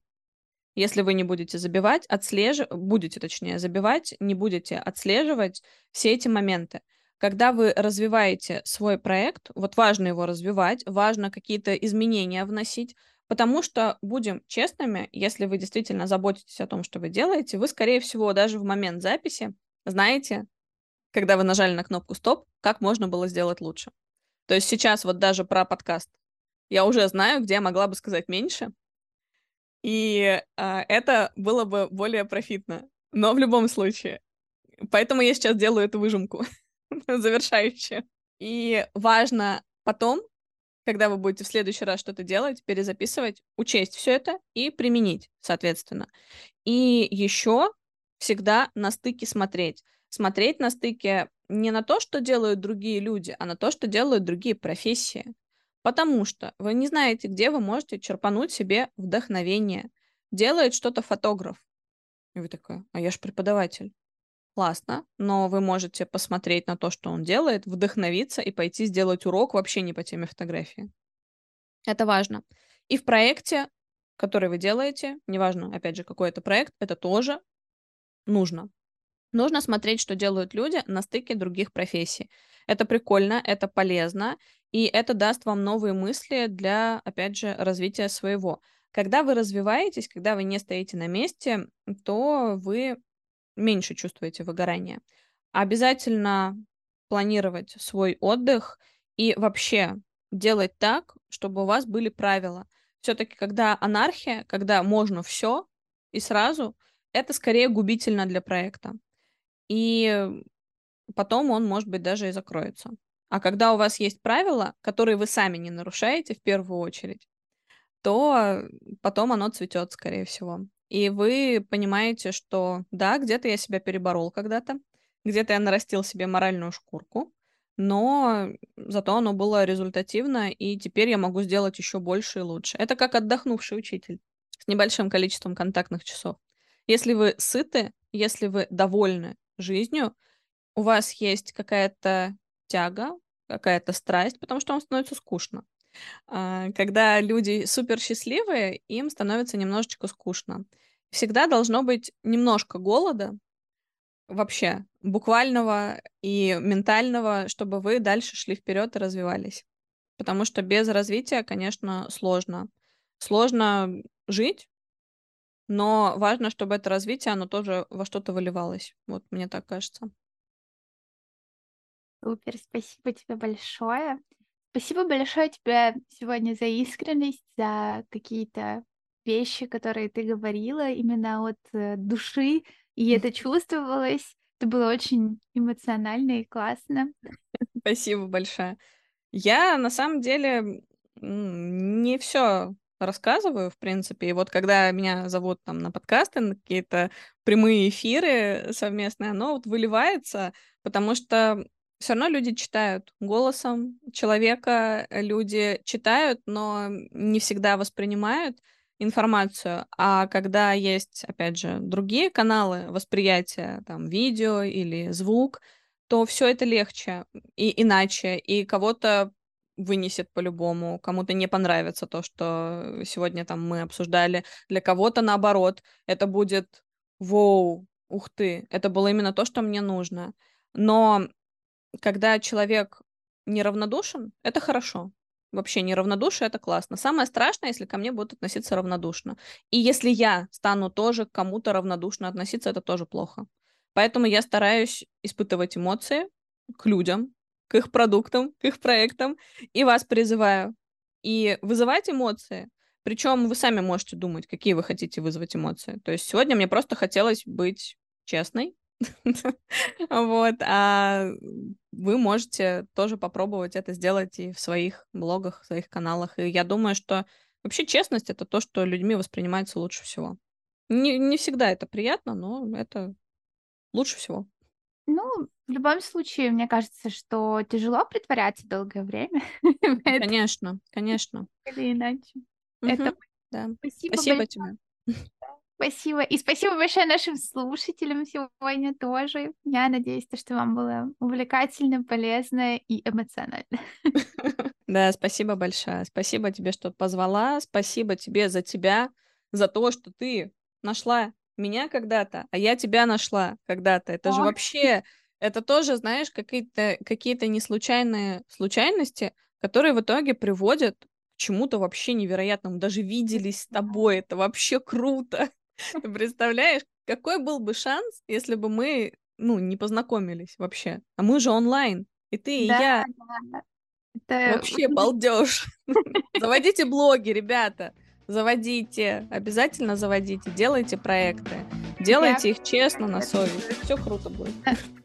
[SPEAKER 2] Если вы не будете забивать, отслеживать, будете, точнее, забивать, не будете отслеживать все эти моменты когда вы развиваете свой проект, вот важно его развивать, важно какие-то изменения вносить, потому что, будем честными, если вы действительно заботитесь о том, что вы делаете, вы, скорее всего, даже в момент записи знаете, когда вы нажали на кнопку «Стоп», как можно было сделать лучше. То есть сейчас вот даже про подкаст я уже знаю, где я могла бы сказать меньше, и э, это было бы более профитно. Но в любом случае. Поэтому я сейчас делаю эту выжимку. завершающее. И важно потом, когда вы будете в следующий раз что-то делать, перезаписывать, учесть все это и применить, соответственно. И еще всегда на стыке смотреть. Смотреть на стыке не на то, что делают другие люди, а на то, что делают другие профессии. Потому что вы не знаете, где вы можете черпануть себе вдохновение. Делает что-то фотограф. И вы такая, а я же преподаватель классно, но вы можете посмотреть на то, что он делает, вдохновиться и пойти сделать урок вообще не по теме фотографии. Это важно. И в проекте, который вы делаете, неважно, опять же, какой это проект, это тоже нужно. Нужно смотреть, что делают люди на стыке других профессий. Это прикольно, это полезно, и это даст вам новые мысли для, опять же, развития своего. Когда вы развиваетесь, когда вы не стоите на месте, то вы меньше чувствуете выгорание. Обязательно планировать свой отдых и вообще делать так, чтобы у вас были правила. Все-таки, когда анархия, когда можно все и сразу, это скорее губительно для проекта. И потом он, может быть, даже и закроется. А когда у вас есть правила, которые вы сами не нарушаете в первую очередь, то потом оно цветет, скорее всего. И вы понимаете, что да, где-то я себя переборол когда-то, где-то я нарастил себе моральную шкурку, но зато оно было результативно, и теперь я могу сделать еще больше и лучше. Это как отдохнувший учитель с небольшим количеством контактных часов. Если вы сыты, если вы довольны жизнью, у вас есть какая-то тяга, какая-то страсть, потому что вам становится скучно. А, когда люди супер счастливые, им становится немножечко скучно. Всегда должно быть немножко голода, вообще, буквального и ментального, чтобы вы дальше шли вперед и развивались. Потому что без развития, конечно, сложно. Сложно жить, но важно, чтобы это развитие, оно тоже во что-то выливалось. Вот мне так кажется.
[SPEAKER 1] Супер, спасибо тебе большое. Спасибо большое тебе сегодня за искренность, за какие-то вещи, которые ты говорила именно от э, души, и это чувствовалось. Это было очень эмоционально и классно.
[SPEAKER 2] Спасибо большое. Я на самом деле не все рассказываю, в принципе. И вот когда меня зовут там на подкасты, на какие-то прямые эфиры совместные, оно вот выливается, потому что все равно люди читают голосом человека, люди читают, но не всегда воспринимают информацию, а когда есть, опять же, другие каналы восприятия, там, видео или звук, то все это легче и иначе, и кого-то вынесет по-любому, кому-то не понравится то, что сегодня там мы обсуждали, для кого-то наоборот, это будет «Воу, ух ты, это было именно то, что мне нужно». Но когда человек неравнодушен, это хорошо. Вообще неравнодушие — это классно. Самое страшное, если ко мне будут относиться равнодушно. И если я стану тоже к кому-то равнодушно относиться, это тоже плохо. Поэтому я стараюсь испытывать эмоции к людям, к их продуктам, к их проектам, и вас призываю. И вызывать эмоции. Причем вы сами можете думать, какие вы хотите вызвать эмоции. То есть сегодня мне просто хотелось быть честной, вот, а вы можете тоже попробовать это сделать и в своих блогах, в своих каналах. И я думаю, что вообще честность — это то, что людьми воспринимается лучше всего. Не, не всегда это приятно, но это лучше всего.
[SPEAKER 1] Ну, в любом случае, мне кажется, что тяжело притворяться долгое время.
[SPEAKER 2] Конечно, конечно.
[SPEAKER 1] Или иначе. Это
[SPEAKER 2] да. Спасибо, спасибо тебе.
[SPEAKER 1] Спасибо. И спасибо большое нашим слушателям сегодня тоже. Я надеюсь, что вам было увлекательно, полезно и эмоционально.
[SPEAKER 2] Да, спасибо большое. Спасибо тебе, что позвала. Спасибо тебе за тебя, за то, что ты нашла меня когда-то, а я тебя нашла когда-то. Это же вообще, это тоже, знаешь, какие-то какие неслучайные случайности, которые в итоге приводят к чему-то вообще невероятному. Даже виделись с тобой. Это вообще круто. Ты представляешь, какой был бы шанс, если бы мы, ну, не познакомились вообще? А мы же онлайн, и ты, и я. Да. Это... Вообще балдеж. Заводите блоги, ребята. Заводите, обязательно заводите, делайте проекты, делайте их честно, на совесть. Все круто будет.